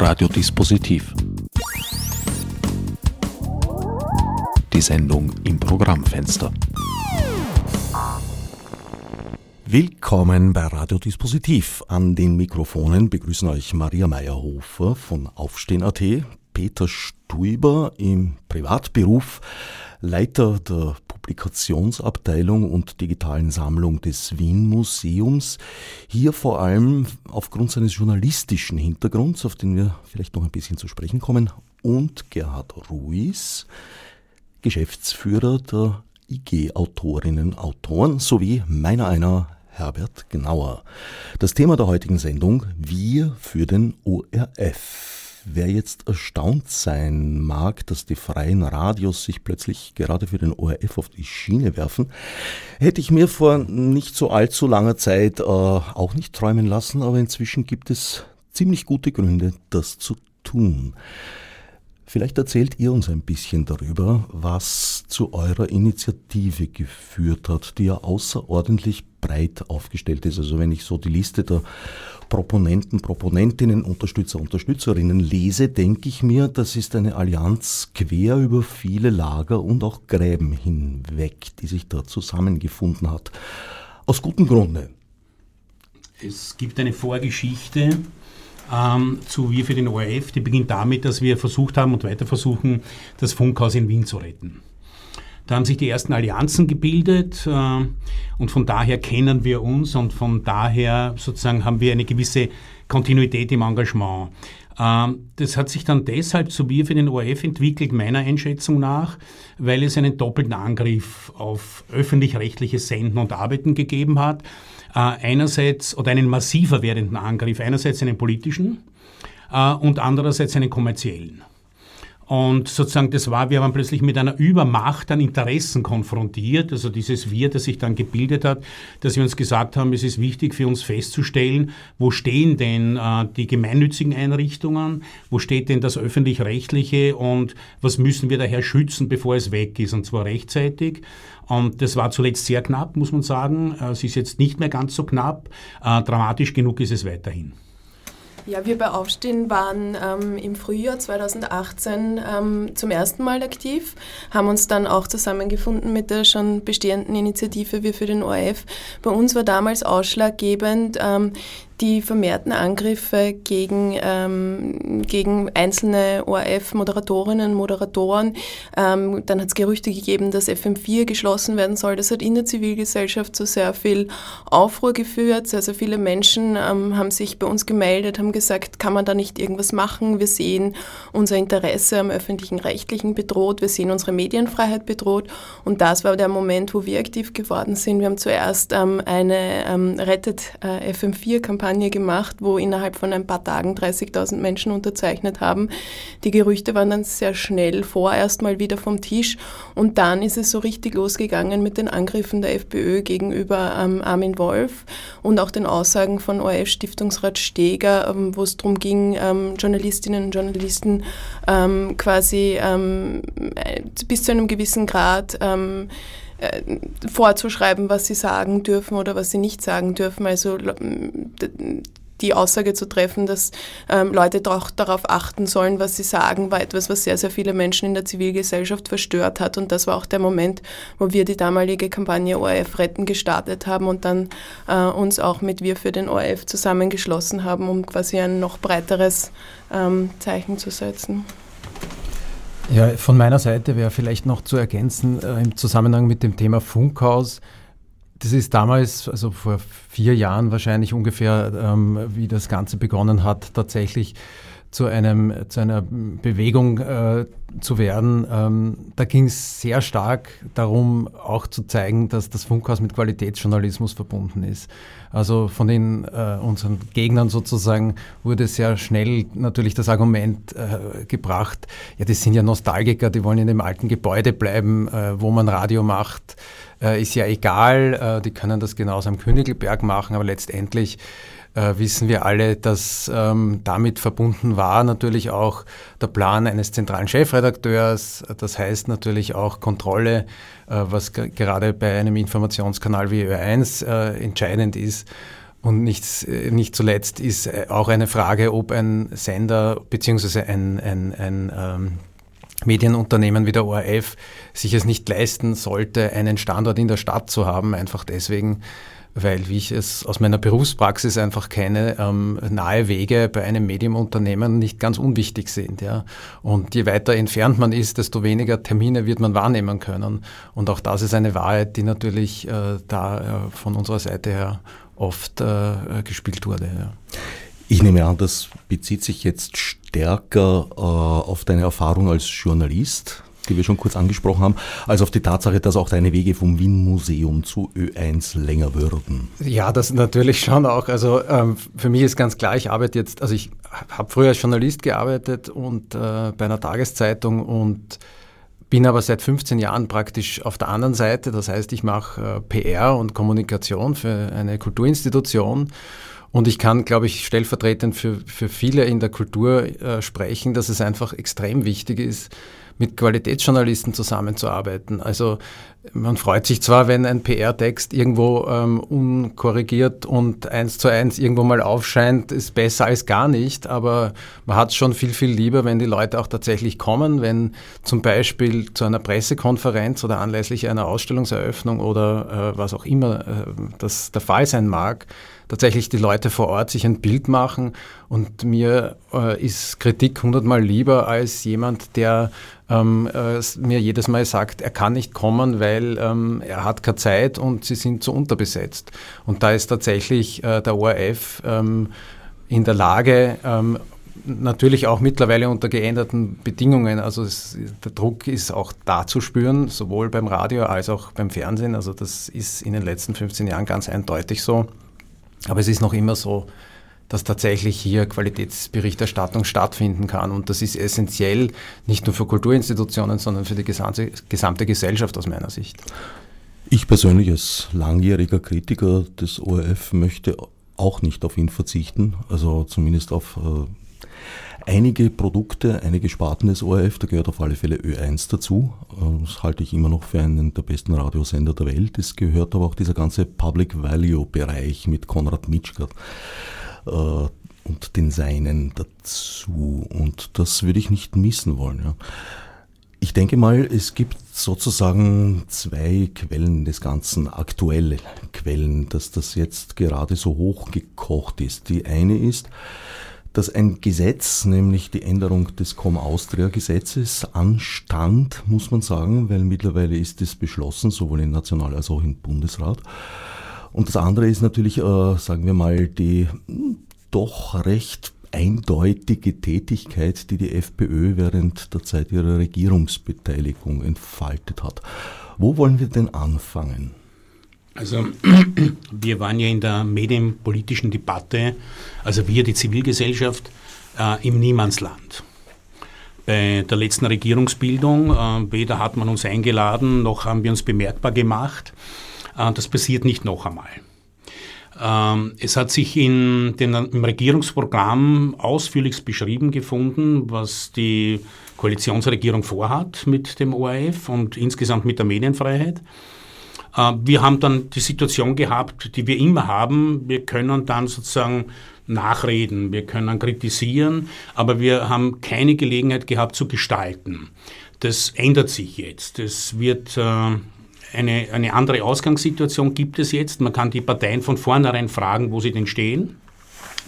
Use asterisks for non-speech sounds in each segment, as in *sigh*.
Radiodispositiv. Die Sendung im Programmfenster. Willkommen bei Radiodispositiv. An den Mikrofonen begrüßen euch Maria Meyerhofer von Aufstehen.at, Peter Stuiber im Privatberuf, Leiter der Publikationsabteilung und digitalen Sammlung des Wien Museums. Hier vor allem aufgrund seines journalistischen Hintergrunds, auf den wir vielleicht noch ein bisschen zu sprechen kommen, und Gerhard Ruiz, Geschäftsführer der IG Autorinnen Autoren sowie meiner einer Herbert Gnauer. Das Thema der heutigen Sendung Wir für den ORF. Wer jetzt erstaunt sein mag, dass die freien Radios sich plötzlich gerade für den ORF auf die Schiene werfen, hätte ich mir vor nicht so allzu langer Zeit äh, auch nicht träumen lassen, aber inzwischen gibt es ziemlich gute Gründe, das zu tun. Vielleicht erzählt ihr uns ein bisschen darüber, was zu eurer Initiative geführt hat, die ja außerordentlich breit aufgestellt ist. Also wenn ich so die Liste der Proponenten, Proponentinnen, Unterstützer, Unterstützerinnen lese, denke ich mir, das ist eine Allianz quer über viele Lager und auch Gräben hinweg, die sich da zusammengefunden hat. Aus gutem Grunde. Es gibt eine Vorgeschichte ähm, zu Wir für den ORF, die beginnt damit, dass wir versucht haben und weiter versuchen, das Funkhaus in Wien zu retten. Da haben sich die ersten Allianzen gebildet äh, und von daher kennen wir uns und von daher sozusagen haben wir eine gewisse Kontinuität im Engagement. Ähm, das hat sich dann deshalb zu Wir für den ORF entwickelt, meiner Einschätzung nach, weil es einen doppelten Angriff auf öffentlich-rechtliches Senden und Arbeiten gegeben hat. Äh, einerseits, oder einen massiver werdenden Angriff, einerseits einen politischen äh, und andererseits einen kommerziellen. Und sozusagen das war, wir waren plötzlich mit einer Übermacht an Interessen konfrontiert, also dieses Wir, das sich dann gebildet hat, dass wir uns gesagt haben, es ist wichtig für uns festzustellen, wo stehen denn äh, die gemeinnützigen Einrichtungen, wo steht denn das öffentlich-rechtliche und was müssen wir daher schützen, bevor es weg ist, und zwar rechtzeitig. Und das war zuletzt sehr knapp, muss man sagen. Äh, es ist jetzt nicht mehr ganz so knapp. Äh, dramatisch genug ist es weiterhin. Ja, wir bei Aufstehen waren ähm, im Frühjahr 2018 ähm, zum ersten Mal aktiv, haben uns dann auch zusammengefunden mit der schon bestehenden Initiative Wir für den ORF. Bei uns war damals ausschlaggebend ähm, die vermehrten Angriffe gegen, ähm, gegen einzelne ORF-Moderatorinnen Moderatoren. Ähm, dann hat es Gerüchte gegeben, dass FM4 geschlossen werden soll. Das hat in der Zivilgesellschaft zu sehr viel Aufruhr geführt. Sehr, sehr viele Menschen ähm, haben sich bei uns gemeldet, haben gesagt, kann man da nicht irgendwas machen? Wir sehen unser Interesse am öffentlichen Rechtlichen bedroht, wir sehen unsere Medienfreiheit bedroht. Und das war der Moment, wo wir aktiv geworden sind. Wir haben zuerst ähm, eine ähm, Rettet äh, FM4-Kampagne Kampagne gemacht, wo innerhalb von ein paar Tagen 30.000 Menschen unterzeichnet haben. Die Gerüchte waren dann sehr schnell vorerst mal wieder vom Tisch und dann ist es so richtig losgegangen mit den Angriffen der FPÖ gegenüber ähm, Armin Wolf und auch den Aussagen von ORF-Stiftungsrat Steger, ähm, wo es darum ging, ähm, Journalistinnen und Journalisten ähm, quasi ähm, bis zu einem gewissen Grad ähm, äh, vorzuschreiben, was sie sagen dürfen oder was sie nicht sagen dürfen. Also die Aussage zu treffen, dass ähm, Leute doch darauf achten sollen, was sie sagen, war etwas, was sehr, sehr viele Menschen in der Zivilgesellschaft verstört hat. Und das war auch der Moment, wo wir die damalige Kampagne ORF retten gestartet haben und dann äh, uns auch mit Wir für den ORF zusammengeschlossen haben, um quasi ein noch breiteres ähm, Zeichen zu setzen. Ja, von meiner Seite wäre vielleicht noch zu ergänzen äh, im Zusammenhang mit dem Thema Funkhaus. Das ist damals, also vor vier Jahren wahrscheinlich ungefähr, ähm, wie das Ganze begonnen hat, tatsächlich zu, einem, zu einer Bewegung äh, zu werden. Ähm, da ging es sehr stark darum, auch zu zeigen, dass das Funkhaus mit Qualitätsjournalismus verbunden ist. Also von den äh, unseren Gegnern sozusagen wurde sehr schnell natürlich das Argument äh, gebracht, ja, das sind ja Nostalgiker, die wollen in dem alten Gebäude bleiben, äh, wo man Radio macht. Äh, ist ja egal, äh, die können das genauso am Königelberg machen, aber letztendlich äh, wissen wir alle, dass ähm, damit verbunden war natürlich auch der Plan eines zentralen Chefredakteurs. Das heißt natürlich auch Kontrolle, äh, was gerade bei einem Informationskanal wie Ö1 äh, entscheidend ist. Und nicht, nicht zuletzt ist auch eine Frage, ob ein Sender bzw. ein, ein, ein ähm, Medienunternehmen wie der ORF sich es nicht leisten sollte, einen Standort in der Stadt zu haben, einfach deswegen, weil, wie ich es aus meiner Berufspraxis einfach kenne, ähm, nahe Wege bei einem Medienunternehmen nicht ganz unwichtig sind. Ja. Und je weiter entfernt man ist, desto weniger Termine wird man wahrnehmen können. Und auch das ist eine Wahrheit, die natürlich äh, da äh, von unserer Seite her oft äh, gespielt wurde. Ja. Ich nehme an, das bezieht sich jetzt stärker äh, auf deine Erfahrung als Journalist die wir schon kurz angesprochen haben, als auf die Tatsache, dass auch deine Wege vom Wien-Museum zu Ö1 länger würden. Ja, das natürlich schon auch. Also ähm, für mich ist ganz klar, ich arbeite jetzt, also ich habe früher als Journalist gearbeitet und äh, bei einer Tageszeitung und bin aber seit 15 Jahren praktisch auf der anderen Seite. Das heißt, ich mache äh, PR und Kommunikation für eine Kulturinstitution. Und ich kann, glaube ich, stellvertretend für, für viele in der Kultur äh, sprechen, dass es einfach extrem wichtig ist, mit Qualitätsjournalisten zusammenzuarbeiten. Also man freut sich zwar, wenn ein PR-Text irgendwo ähm, unkorrigiert und eins zu eins irgendwo mal aufscheint, ist besser als gar nicht, aber man hat es schon viel, viel lieber, wenn die Leute auch tatsächlich kommen, wenn zum Beispiel zu einer Pressekonferenz oder anlässlich einer Ausstellungseröffnung oder äh, was auch immer äh, das der Fall sein mag, tatsächlich die Leute vor Ort sich ein Bild machen. Und mir äh, ist Kritik hundertmal lieber als jemand, der ähm, äh, mir jedes Mal sagt, er kann nicht kommen, weil ähm, er hat keine Zeit und sie sind zu unterbesetzt. Und da ist tatsächlich äh, der ORF ähm, in der Lage, ähm, natürlich auch mittlerweile unter geänderten Bedingungen. Also es, der Druck ist auch da zu spüren, sowohl beim Radio als auch beim Fernsehen. Also das ist in den letzten 15 Jahren ganz eindeutig so. Aber es ist noch immer so, dass tatsächlich hier Qualitätsberichterstattung stattfinden kann. Und das ist essentiell nicht nur für Kulturinstitutionen, sondern für die gesamte, gesamte Gesellschaft aus meiner Sicht. Ich persönlich als langjähriger Kritiker des ORF möchte auch nicht auf ihn verzichten, also zumindest auf äh, einige Produkte, einige Sparten des ORF, da gehört auf alle Fälle Ö1 dazu. Äh, das halte ich immer noch für einen der besten Radiosender der Welt. Es gehört aber auch dieser ganze Public Value Bereich mit Konrad Mitschka äh, und den Seinen dazu. Und das würde ich nicht missen wollen. Ja. Ich denke mal, es gibt sozusagen zwei Quellen des Ganzen, aktuelle Quellen, dass das jetzt gerade so hochgekocht ist. Die eine ist, dass ein Gesetz, nämlich die Änderung des Com-Austria-Gesetzes, anstand, muss man sagen, weil mittlerweile ist es beschlossen, sowohl in National- als auch im Bundesrat. Und das andere ist natürlich, äh, sagen wir mal, die hm, doch recht eindeutige Tätigkeit, die die FPÖ während der Zeit ihrer Regierungsbeteiligung entfaltet hat. Wo wollen wir denn anfangen? Also *clears throat* wir waren ja in der medienpolitischen Debatte, also wir, die Zivilgesellschaft, äh, im Niemandsland. Bei der letzten Regierungsbildung, äh, weder hat man uns eingeladen, noch haben wir uns bemerkbar gemacht. Äh, das passiert nicht noch einmal. Ähm, es hat sich in den, im Regierungsprogramm ausführlichst beschrieben gefunden, was die Koalitionsregierung vorhat mit dem ORF und insgesamt mit der Medienfreiheit. Äh, wir haben dann die Situation gehabt, die wir immer haben. Wir können dann sozusagen nachreden, wir können kritisieren, aber wir haben keine Gelegenheit gehabt zu gestalten. Das ändert sich jetzt. Es wird äh, eine, eine andere Ausgangssituation gibt es jetzt. Man kann die Parteien von vornherein fragen, wo sie denn stehen.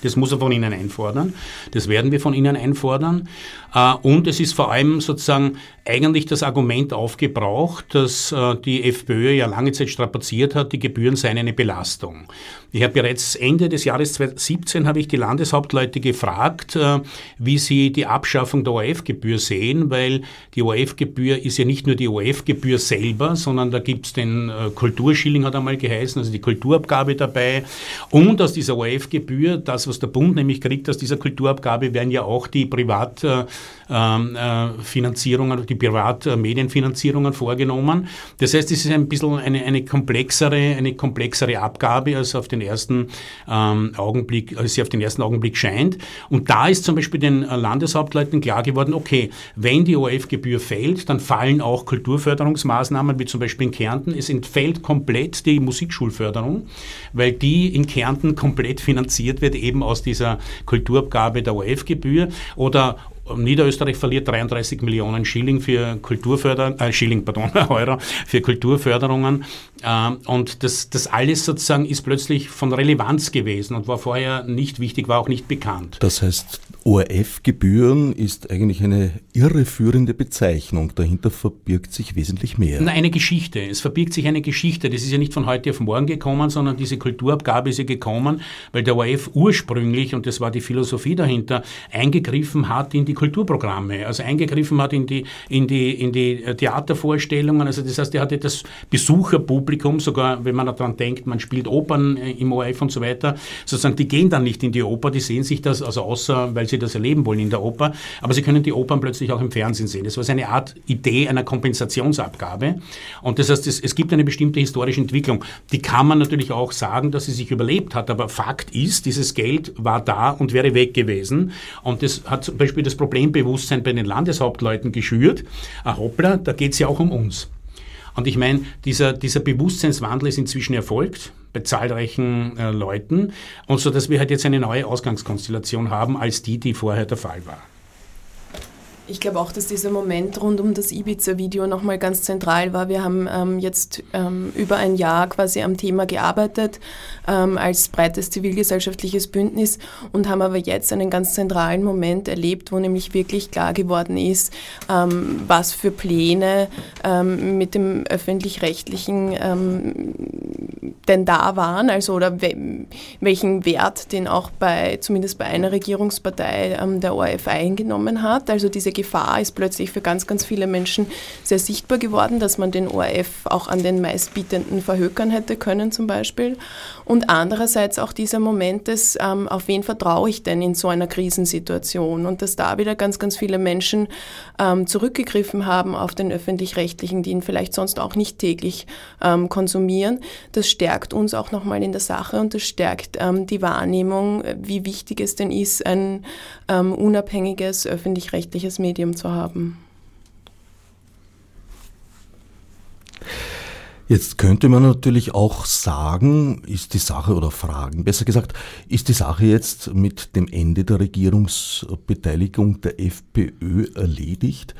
Das muss er von Ihnen einfordern. Das werden wir von Ihnen einfordern. Äh, und es ist vor allem sozusagen eigentlich das Argument aufgebraucht, dass äh, die FPÖ ja lange Zeit strapaziert hat, die Gebühren seien eine Belastung. Ich habe bereits Ende des Jahres 2017 habe ich die Landeshauptleute gefragt, äh, wie sie die Abschaffung der ORF-Gebühr sehen, weil die ORF-Gebühr ist ja nicht nur die ORF-Gebühr selber, sondern da gibt es den Kulturschilling, hat einmal geheißen, also die Kulturabgabe dabei. Und aus dieser ORF-Gebühr, das, was der Bund nämlich kriegt aus dieser Kulturabgabe, werden ja auch die Privatfinanzierungen, äh, äh, die Privatmedienfinanzierungen vorgenommen. Das heißt, es ist ein bisschen eine, eine komplexere, eine komplexere Abgabe, als auf den ersten ähm, Augenblick, als sie auf den ersten Augenblick scheint. Und da ist zum Beispiel den Landeshauptleuten klar geworden, okay, wenn die ORF-Gebühr fällt, dann fallen auch Kulturförderungsmaßnahmen, wie zum Beispiel in Kärnten. Es entfällt komplett die Musikschulförderung, weil die in Kärnten komplett finanziert wird, eben aus dieser Kulturabgabe der ORF-Gebühr. Oder Niederösterreich verliert 33 Millionen Schilling für Kulturförderung, äh, Schilling, pardon, *laughs* Euro für Kulturförderungen. Ähm, und das, das alles sozusagen ist plötzlich von Relevanz gewesen und war vorher nicht wichtig, war auch nicht bekannt. Das heißt, ORF-Gebühren ist eigentlich eine irreführende Bezeichnung. Dahinter verbirgt sich wesentlich mehr. Na, eine Geschichte. Es verbirgt sich eine Geschichte. Das ist ja nicht von heute auf morgen gekommen, sondern diese Kulturabgabe ist ja gekommen, weil der ORF ursprünglich, und das war die Philosophie dahinter, eingegriffen hat in die Kulturprogramme, also eingegriffen hat in die, in die, in die Theatervorstellungen. Also das heißt, er hatte das Besucherpublikum, sogar wenn man daran denkt, man spielt Opern im ORF und so weiter, sozusagen, die gehen dann nicht in die Oper, die sehen sich das, also außer, weil sie das erleben wollen in der Oper, aber sie können die Opern plötzlich auch im Fernsehen sehen. Das war eine Art Idee einer Kompensationsabgabe. Und das heißt, es, es gibt eine bestimmte historische Entwicklung. Die kann man natürlich auch sagen, dass sie sich überlebt hat, aber Fakt ist, dieses Geld war da und wäre weg gewesen. Und das hat zum Beispiel das Problembewusstsein bei den Landeshauptleuten geschürt. Ah, hoppla, da geht es ja auch um uns. Und ich meine, dieser, dieser Bewusstseinswandel ist inzwischen erfolgt bei zahlreichen äh, Leuten und so, dass wir halt jetzt eine neue Ausgangskonstellation haben als die, die vorher der Fall war. Ich glaube auch, dass dieser Moment rund um das Ibiza-Video nochmal ganz zentral war. Wir haben ähm, jetzt ähm, über ein Jahr quasi am Thema gearbeitet ähm, als breites zivilgesellschaftliches Bündnis und haben aber jetzt einen ganz zentralen Moment erlebt, wo nämlich wirklich klar geworden ist, ähm, was für Pläne ähm, mit dem öffentlich-rechtlichen ähm, denn da waren, also oder welchen Wert den auch bei, zumindest bei einer Regierungspartei der ORF eingenommen hat. Also diese Gefahr ist plötzlich für ganz, ganz viele Menschen sehr sichtbar geworden, dass man den ORF auch an den meistbietenden verhökern hätte können zum Beispiel. Und andererseits auch dieser Moment des, ähm, auf wen vertraue ich denn in so einer Krisensituation? Und dass da wieder ganz, ganz viele Menschen ähm, zurückgegriffen haben auf den öffentlich-rechtlichen, die ihn vielleicht sonst auch nicht täglich ähm, konsumieren. Das stärkt uns auch nochmal in der Sache und das stärkt ähm, die Wahrnehmung, wie wichtig es denn ist, ein ähm, unabhängiges öffentlich-rechtliches Medium Medium zu haben. Jetzt könnte man natürlich auch sagen, ist die Sache oder fragen, besser gesagt, ist die Sache jetzt mit dem Ende der Regierungsbeteiligung der FPÖ erledigt?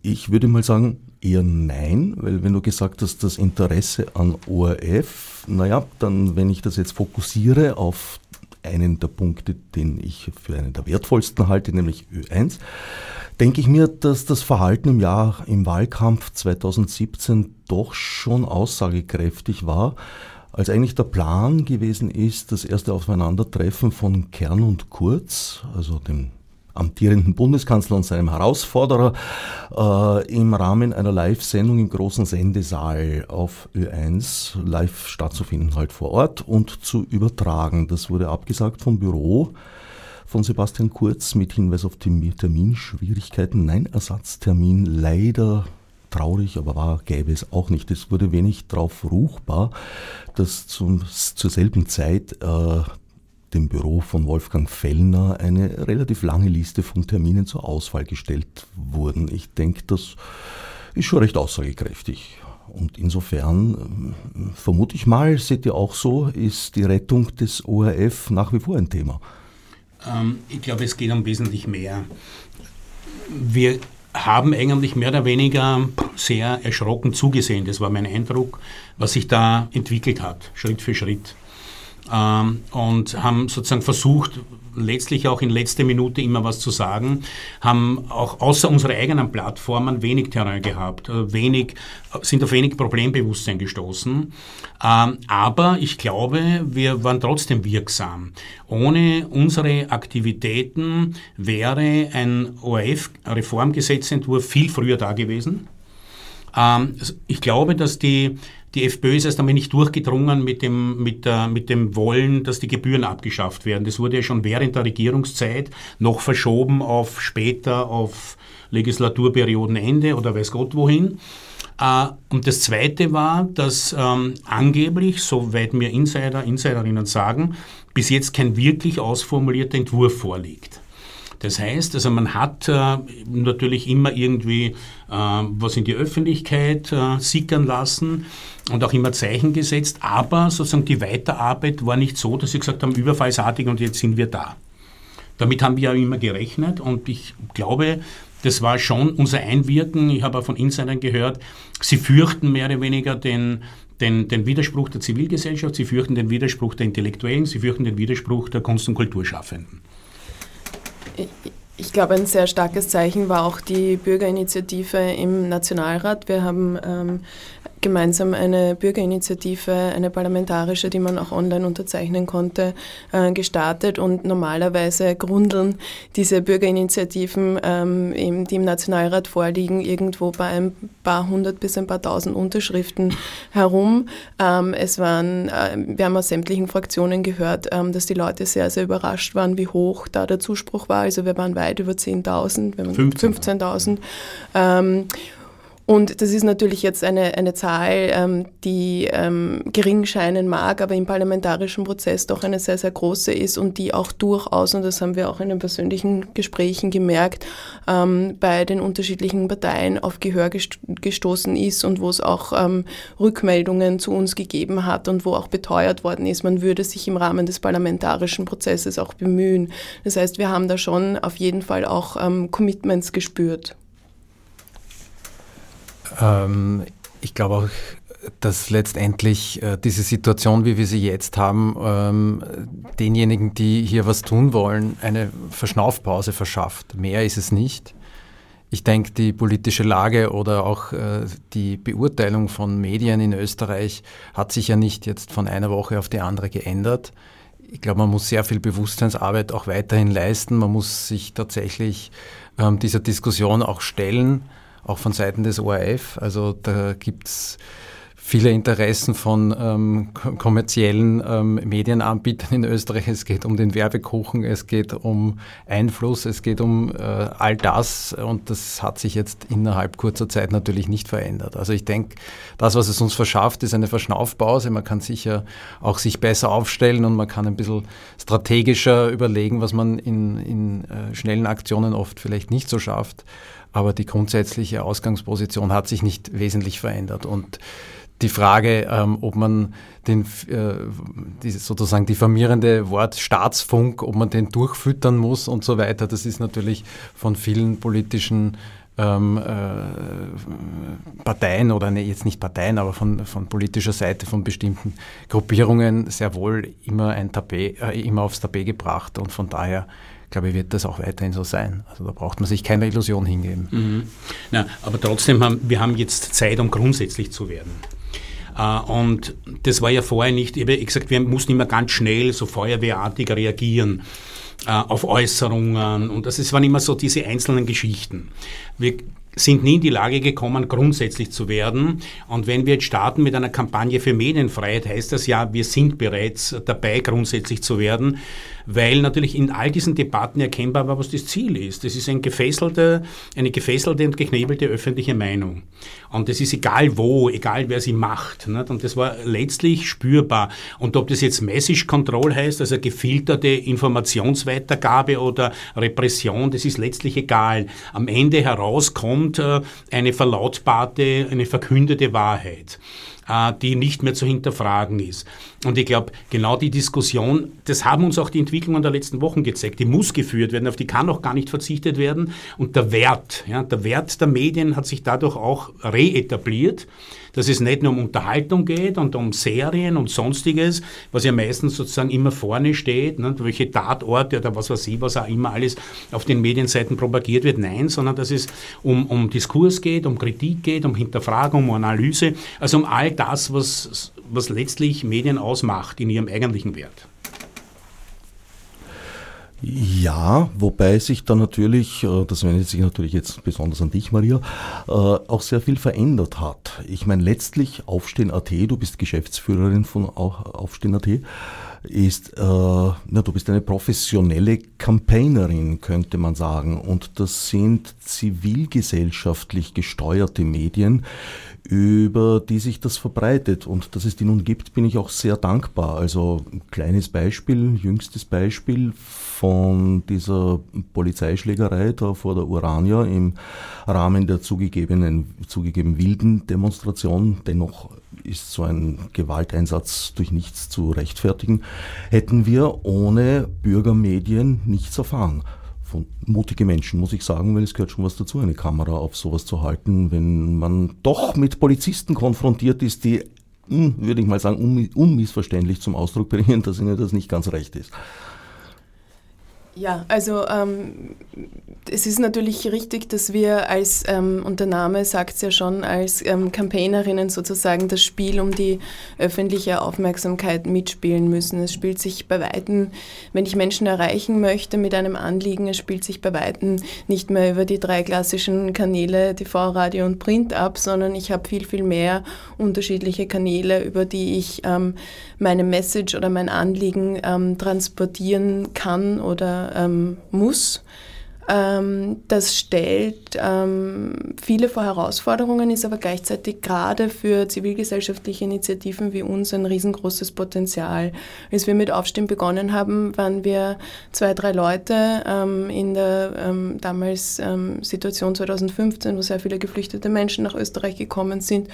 Ich würde mal sagen, eher nein, weil wenn du gesagt hast, das Interesse an ORF, naja, dann wenn ich das jetzt fokussiere auf einen der Punkte, den ich für einen der wertvollsten halte, nämlich Ö1, denke ich mir, dass das Verhalten im Jahr im Wahlkampf 2017 doch schon aussagekräftig war, als eigentlich der Plan gewesen ist, das erste Aufeinandertreffen von Kern und Kurz, also dem amtierenden Bundeskanzler und seinem Herausforderer, äh, im Rahmen einer Live-Sendung im großen Sendesaal auf Ö1 live stattzufinden, halt vor Ort und zu übertragen. Das wurde abgesagt vom Büro von Sebastian Kurz mit Hinweis auf die Terminschwierigkeiten. Nein, Ersatztermin leider traurig, aber wahr gäbe es auch nicht. Es wurde wenig darauf ruchbar, dass zum, zur selben Zeit äh, dem Büro von Wolfgang Fellner eine relativ lange Liste von Terminen zur Auswahl gestellt wurden. Ich denke, das ist schon recht aussagekräftig. Und insofern äh, vermute ich mal, seht ihr auch so, ist die Rettung des ORF nach wie vor ein Thema. Ähm, ich glaube, es geht um wesentlich mehr. Wir haben eigentlich mehr oder weniger sehr erschrocken zugesehen. Das war mein Eindruck, was sich da entwickelt hat, Schritt für Schritt. Ähm, und haben sozusagen versucht, letztlich auch in letzter Minute immer was zu sagen, haben auch außer unserer eigenen Plattformen wenig Terrain gehabt, äh, wenig, sind auf wenig Problembewusstsein gestoßen. Ähm, aber ich glaube, wir waren trotzdem wirksam. Ohne unsere Aktivitäten wäre ein ORF-Reformgesetzentwurf viel früher da gewesen. Ähm, ich glaube, dass die die FPÖ ist erst einmal nicht durchgedrungen mit dem, mit, der, mit dem Wollen, dass die Gebühren abgeschafft werden. Das wurde ja schon während der Regierungszeit noch verschoben auf später, auf Legislaturperiodenende oder weiß Gott wohin. Äh, und das Zweite war, dass ähm, angeblich, soweit mir Insider, Insiderinnen sagen, bis jetzt kein wirklich ausformulierter Entwurf vorliegt. Das heißt, also man hat äh, natürlich immer irgendwie äh, was in die Öffentlichkeit äh, sickern lassen und auch immer Zeichen gesetzt, aber sozusagen die Weiterarbeit war nicht so, dass sie gesagt haben, überfallsartig und jetzt sind wir da. Damit haben wir ja immer gerechnet und ich glaube, das war schon unser Einwirken. Ich habe auch von Insidern gehört, sie fürchten mehr oder weniger den, den, den Widerspruch der Zivilgesellschaft, sie fürchten den Widerspruch der Intellektuellen, sie fürchten den Widerspruch der Kunst- und Kulturschaffenden. Ich glaube, ein sehr starkes Zeichen war auch die Bürgerinitiative im Nationalrat. Wir haben ähm, gemeinsam eine Bürgerinitiative, eine parlamentarische, die man auch online unterzeichnen konnte, äh, gestartet. Und normalerweise grundeln diese Bürgerinitiativen, ähm, die im Nationalrat vorliegen, irgendwo bei ein paar hundert bis ein paar tausend Unterschriften herum. Ähm, es waren, äh, wir haben aus sämtlichen Fraktionen gehört, ähm, dass die Leute sehr, sehr überrascht waren, wie hoch da der Zuspruch war. Also wir waren weit über 10.000, 15.000. 15 und das ist natürlich jetzt eine, eine Zahl, ähm, die ähm, gering scheinen mag, aber im parlamentarischen Prozess doch eine sehr, sehr große ist und die auch durchaus, und das haben wir auch in den persönlichen Gesprächen gemerkt, ähm, bei den unterschiedlichen Parteien auf Gehör gestoßen ist und wo es auch ähm, Rückmeldungen zu uns gegeben hat und wo auch beteuert worden ist, man würde sich im Rahmen des parlamentarischen Prozesses auch bemühen. Das heißt, wir haben da schon auf jeden Fall auch ähm, Commitments gespürt. Ähm, ich glaube auch, dass letztendlich äh, diese Situation, wie wir sie jetzt haben, ähm, denjenigen, die hier was tun wollen, eine Verschnaufpause verschafft. Mehr ist es nicht. Ich denke, die politische Lage oder auch äh, die Beurteilung von Medien in Österreich hat sich ja nicht jetzt von einer Woche auf die andere geändert. Ich glaube, man muss sehr viel Bewusstseinsarbeit auch weiterhin leisten. Man muss sich tatsächlich ähm, dieser Diskussion auch stellen auch von Seiten des ORF. Also da gibt es viele Interessen von ähm, kommerziellen ähm, Medienanbietern in Österreich. Es geht um den Werbekuchen, es geht um Einfluss, es geht um äh, all das und das hat sich jetzt innerhalb kurzer Zeit natürlich nicht verändert. Also ich denke, das, was es uns verschafft, ist eine Verschnaufpause. Man kann sicher auch sich besser aufstellen und man kann ein bisschen strategischer überlegen, was man in, in äh, schnellen Aktionen oft vielleicht nicht so schafft aber die grundsätzliche Ausgangsposition hat sich nicht wesentlich verändert. Und die Frage, ähm, ob man den äh, die, sozusagen diffamierende Wort Staatsfunk, ob man den durchfüttern muss und so weiter, das ist natürlich von vielen politischen ähm, äh, Parteien oder ne, jetzt nicht Parteien, aber von, von politischer Seite von bestimmten Gruppierungen sehr wohl immer ein Tapet, äh, immer aufs Tapet gebracht und von daher glaube wird das auch weiterhin so sein. Also da braucht man sich keine Illusion hingeben. Mhm. Na, aber trotzdem haben wir haben jetzt Zeit, um grundsätzlich zu werden. Uh, und das war ja vorher nicht, ich habe gesagt, wir mussten immer ganz schnell, so feuerwehrartig reagieren uh, auf Äußerungen. Und das, das waren immer so diese einzelnen Geschichten. Wir sind nie in die Lage gekommen, grundsätzlich zu werden. Und wenn wir jetzt starten mit einer Kampagne für Medienfreiheit, heißt das ja, wir sind bereits dabei, grundsätzlich zu werden weil natürlich in all diesen Debatten erkennbar war, was das Ziel ist. Das ist ein gefesselte, eine gefesselte und geknebelte öffentliche Meinung. Und das ist egal wo, egal wer sie macht. Nicht? Und das war letztlich spürbar. Und ob das jetzt Message Control heißt, also gefilterte Informationsweitergabe oder Repression, das ist letztlich egal. Am Ende herauskommt äh, eine verlautbarte, eine verkündete Wahrheit. Äh, die nicht mehr zu hinterfragen ist. Und ich glaube, genau die Diskussion, das haben uns auch die Entwicklungen der letzten Wochen gezeigt, die muss geführt werden, auf die kann auch gar nicht verzichtet werden. Und der Wert, ja, der Wert der Medien hat sich dadurch auch reetabliert dass es nicht nur um Unterhaltung geht und um Serien und sonstiges, was ja meistens sozusagen immer vorne steht, ne, welche Tatorte oder was weiß ich, was auch immer alles auf den Medienseiten propagiert wird. Nein, sondern dass es um, um Diskurs geht, um Kritik geht, um Hinterfragung, um Analyse, also um all das, was, was letztlich Medien ausmacht in ihrem eigentlichen Wert. Ja, wobei sich da natürlich, äh, das wendet sich natürlich jetzt besonders an dich, Maria, äh, auch sehr viel verändert hat. Ich meine, letztlich Aufstehen.at, du bist Geschäftsführerin von Aufstehen.at, ist, äh, na, du bist eine professionelle Campaignerin, könnte man sagen. Und das sind zivilgesellschaftlich gesteuerte Medien, über die sich das verbreitet. Und dass es die nun gibt, bin ich auch sehr dankbar. Also ein kleines Beispiel, jüngstes Beispiel von dieser Polizeischlägerei da vor der Urania im Rahmen der zugegebenen, zugegeben wilden Demonstration. Dennoch ist so ein Gewalteinsatz durch nichts zu rechtfertigen. Hätten wir ohne Bürgermedien nichts erfahren von mutige Menschen, muss ich sagen, weil es gehört schon was dazu, eine Kamera auf sowas zu halten, wenn man doch mit Polizisten konfrontiert ist, die, hm, würde ich mal sagen, unmissverständlich zum Ausdruck bringen, dass ihnen das nicht ganz recht ist. Ja, also ähm, es ist natürlich richtig, dass wir als, ähm, und der Name sagt es ja schon, als ähm, Campaignerinnen sozusagen das Spiel um die öffentliche Aufmerksamkeit mitspielen müssen. Es spielt sich bei Weitem, wenn ich Menschen erreichen möchte mit einem Anliegen, es spielt sich bei Weitem nicht mehr über die drei klassischen Kanäle TV, Radio und Print ab, sondern ich habe viel, viel mehr unterschiedliche Kanäle, über die ich ähm, meine Message oder mein Anliegen ähm, transportieren kann oder ähm, muss. Ähm, das stellt ähm, viele vor Herausforderungen, ist aber gleichzeitig gerade für zivilgesellschaftliche Initiativen wie uns ein riesengroßes Potenzial. Als wir mit Aufstehen begonnen haben, waren wir zwei, drei Leute ähm, in der ähm, damals ähm, Situation 2015, wo sehr viele geflüchtete Menschen nach Österreich gekommen sind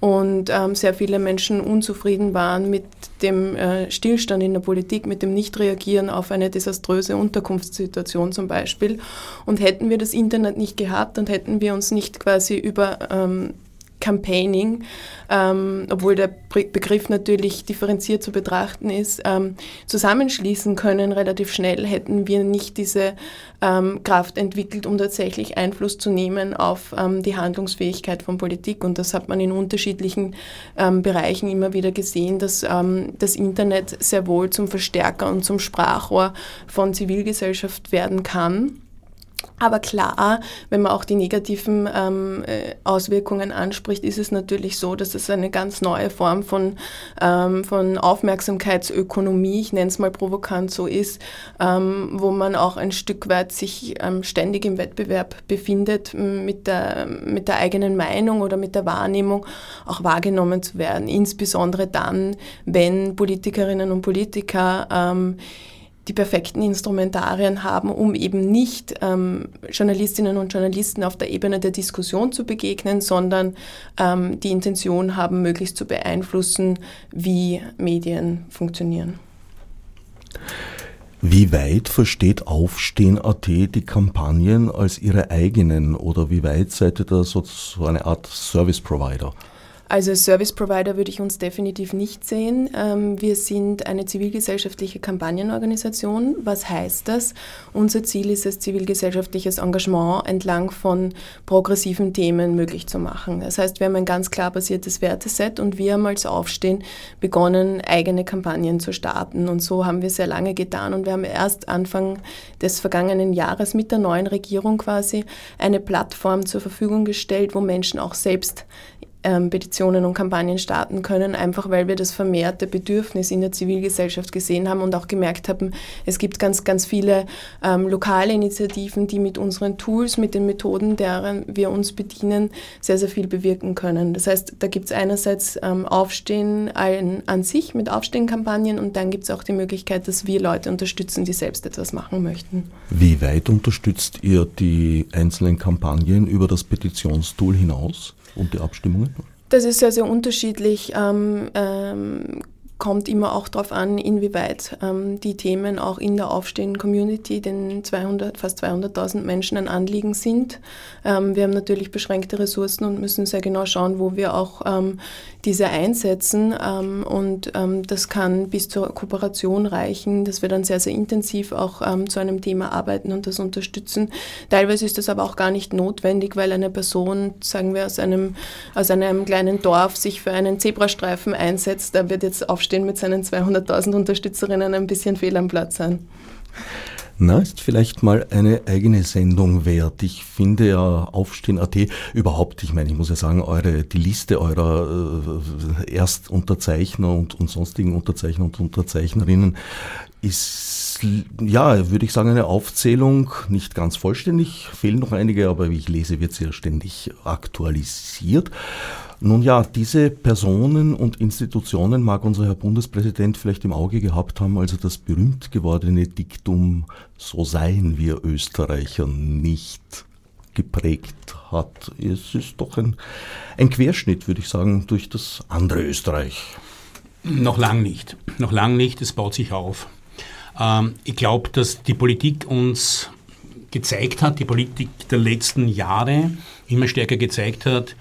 und ähm, sehr viele Menschen unzufrieden waren mit dem äh, Stillstand in der Politik, mit dem Nichtreagieren auf eine desaströse Unterkunftssituation zum Beispiel. Und hätten wir das Internet nicht gehabt und hätten wir uns nicht quasi über ähm, Campaigning, ähm, obwohl der Begriff natürlich differenziert zu betrachten ist, ähm, zusammenschließen können relativ schnell, hätten wir nicht diese ähm, Kraft entwickelt, um tatsächlich Einfluss zu nehmen auf ähm, die Handlungsfähigkeit von Politik. Und das hat man in unterschiedlichen ähm, Bereichen immer wieder gesehen, dass ähm, das Internet sehr wohl zum Verstärker und zum Sprachrohr von Zivilgesellschaft werden kann. Aber klar, wenn man auch die negativen ähm, äh, Auswirkungen anspricht, ist es natürlich so, dass es eine ganz neue Form von, ähm, von Aufmerksamkeitsökonomie, ich nenne es mal provokant so ist, ähm, wo man auch ein Stück weit sich ähm, ständig im Wettbewerb befindet, mit der, mit der eigenen Meinung oder mit der Wahrnehmung auch wahrgenommen zu werden. Insbesondere dann, wenn Politikerinnen und Politiker ähm, die perfekten Instrumentarien haben, um eben nicht ähm, Journalistinnen und Journalisten auf der Ebene der Diskussion zu begegnen, sondern ähm, die Intention haben, möglichst zu beeinflussen, wie Medien funktionieren. Wie weit versteht Aufstehen.at die Kampagnen als ihre eigenen oder wie weit seid ihr da so, so eine Art Service Provider? Also Service Provider würde ich uns definitiv nicht sehen. Ähm, wir sind eine zivilgesellschaftliche Kampagnenorganisation. Was heißt das? Unser Ziel ist es, zivilgesellschaftliches Engagement entlang von progressiven Themen möglich zu machen. Das heißt, wir haben ein ganz klar basiertes Werteset und wir haben als Aufstehen begonnen, eigene Kampagnen zu starten. Und so haben wir sehr lange getan und wir haben erst Anfang des vergangenen Jahres mit der neuen Regierung quasi eine Plattform zur Verfügung gestellt, wo Menschen auch selbst ähm, Petitionen und Kampagnen starten können, einfach weil wir das vermehrte Bedürfnis in der Zivilgesellschaft gesehen haben und auch gemerkt haben, es gibt ganz, ganz viele ähm, lokale Initiativen, die mit unseren Tools, mit den Methoden, deren wir uns bedienen, sehr, sehr viel bewirken können. Das heißt, da gibt es einerseits ähm, Aufstehen an, an sich mit Aufstehen-Kampagnen und dann gibt es auch die Möglichkeit, dass wir Leute unterstützen, die selbst etwas machen möchten. Wie weit unterstützt ihr die einzelnen Kampagnen über das Petitionstool hinaus? Und die Abstimmungen? Das ist sehr, sehr unterschiedlich. Ähm, ähm, kommt immer auch darauf an, inwieweit ähm, die Themen auch in der aufstehenden Community, den 200, fast 200.000 Menschen ein Anliegen sind. Ähm, wir haben natürlich beschränkte Ressourcen und müssen sehr genau schauen, wo wir auch ähm, diese einsetzen. Ähm, und ähm, das kann bis zur Kooperation reichen, dass wir dann sehr, sehr intensiv auch ähm, zu einem Thema arbeiten und das unterstützen. Teilweise ist das aber auch gar nicht notwendig, weil eine Person, sagen wir, aus einem, aus einem kleinen Dorf sich für einen Zebrastreifen einsetzt. Da wird jetzt Aufstehen mit seinen 200.000 Unterstützerinnen ein bisschen fehl am Platz sein. Na, ist vielleicht mal eine eigene Sendung wert. Ich finde ja Aufstehen.at überhaupt, ich meine, ich muss ja sagen, eure, die Liste eurer äh, Erstunterzeichner und, und sonstigen Unterzeichner und Unterzeichnerinnen ist, ja, würde ich sagen, eine Aufzählung, nicht ganz vollständig, fehlen noch einige, aber wie ich lese, wird sie ja ständig aktualisiert. Nun ja, diese Personen und Institutionen mag unser Herr Bundespräsident vielleicht im Auge gehabt haben, als er das berühmt gewordene Diktum So seien wir Österreicher nicht geprägt hat. Es ist doch ein, ein Querschnitt, würde ich sagen, durch das andere Österreich. Noch lang nicht. Noch lang nicht. Es baut sich auf. Ähm, ich glaube, dass die Politik uns gezeigt hat, die Politik der letzten Jahre immer stärker gezeigt hat,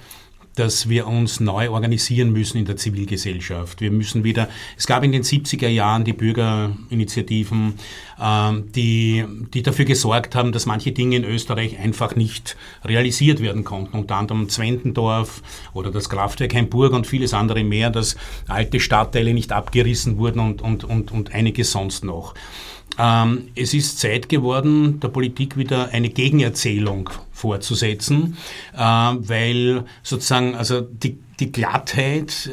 dass wir uns neu organisieren müssen in der Zivilgesellschaft. Wir müssen wieder, es gab in den 70er Jahren die Bürgerinitiativen, ähm, die, die dafür gesorgt haben, dass manche Dinge in Österreich einfach nicht realisiert werden konnten. Unter anderem Zwentendorf oder das Kraftwerk Heimburg und vieles andere mehr, dass alte Stadtteile nicht abgerissen wurden und, und, und, und einiges sonst noch. Ähm, es ist Zeit geworden, der Politik wieder eine Gegenerzählung fortzusetzen, äh, weil sozusagen also die, die Glattheit,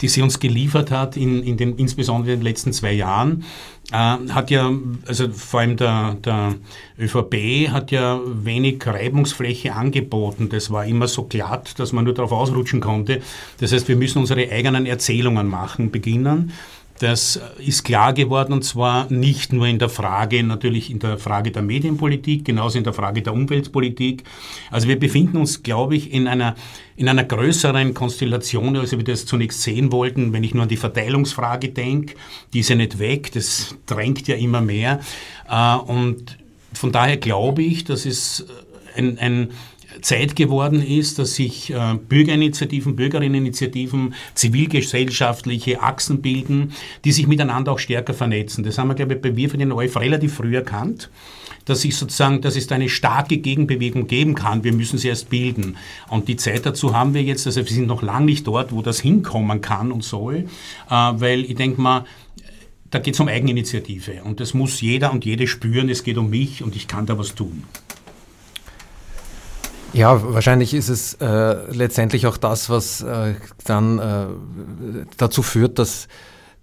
die sie uns geliefert hat, in, in den, insbesondere in den letzten zwei Jahren, äh, hat ja, also vor allem der, der ÖVP hat ja wenig Reibungsfläche angeboten. Das war immer so glatt, dass man nur darauf ausrutschen konnte. Das heißt, wir müssen unsere eigenen Erzählungen machen, beginnen. Das ist klar geworden und zwar nicht nur in der Frage, natürlich in der Frage der Medienpolitik, genauso in der Frage der Umweltpolitik. Also wir befinden uns, glaube ich, in einer, in einer größeren Konstellation, als wir das zunächst sehen wollten. Wenn ich nur an die Verteilungsfrage denke, die ist ja nicht weg, das drängt ja immer mehr. Äh, und von daher glaube ich, dass es ein, ein, Zeit geworden ist, dass sich äh, Bürgerinitiativen, Bürgerinneninitiativen, zivilgesellschaftliche Achsen bilden, die sich miteinander auch stärker vernetzen. Das haben wir, glaube ich, bei Wir für den ORF relativ früh erkannt dass ich sozusagen, dass es da eine starke Gegenbewegung geben kann. Wir müssen sie erst bilden. Und die Zeit dazu haben wir jetzt, also wir sind noch lange nicht dort, wo das hinkommen kann und soll, äh, weil ich denke mal, da geht es um Eigeninitiative und das muss jeder und jede spüren, es geht um mich und ich kann da was tun. Ja, wahrscheinlich ist es äh, letztendlich auch das, was äh, dann äh, dazu führt, dass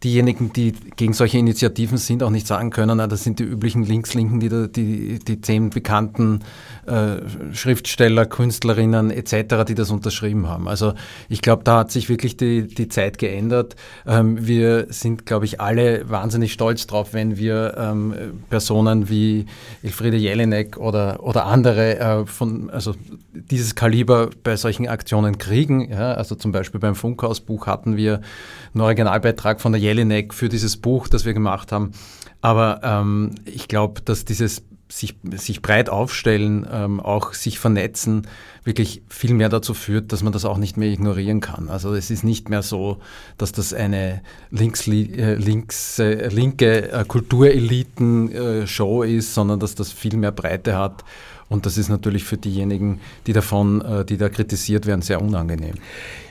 diejenigen, die gegen solche Initiativen sind, auch nicht sagen können, na, das sind die üblichen Linkslinken, die, die, die zehn bekannten äh, Schriftsteller, Künstlerinnen etc., die das unterschrieben haben. Also ich glaube, da hat sich wirklich die, die Zeit geändert. Ähm, wir sind, glaube ich, alle wahnsinnig stolz drauf, wenn wir ähm, Personen wie Elfriede Jelinek oder, oder andere äh, von, also dieses Kaliber bei solchen Aktionen kriegen. Ja? Also zum Beispiel beim Funkhausbuch hatten wir einen Originalbeitrag von der Jelinek für dieses Buch, das wir gemacht haben. Aber ähm, ich glaube, dass dieses sich, sich breit aufstellen, ähm, auch sich vernetzen, wirklich viel mehr dazu führt, dass man das auch nicht mehr ignorieren kann. Also es ist nicht mehr so, dass das eine links, äh, links, äh, linke äh, Kultureliten-Show äh, ist, sondern dass das viel mehr Breite hat und das ist natürlich für diejenigen, die davon, äh, die da kritisiert werden, sehr unangenehm.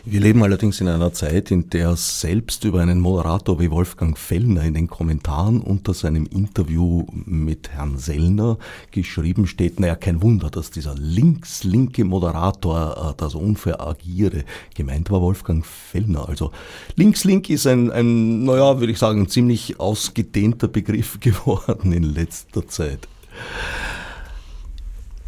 Wir leben allerdings in einer Zeit, in der selbst über einen Moderator wie Wolfgang Fellner in den Kommentaren unter seinem Interview mit Herrn Sellner geschrieben steht, naja, kein Wunder, dass dieser links-linke Moderator äh, da so unfair agiere. Gemeint war Wolfgang Fellner. Also links-link ist ein, ein, naja, würde ich sagen, ziemlich ausgedehnter Begriff *laughs* geworden in letzter Zeit.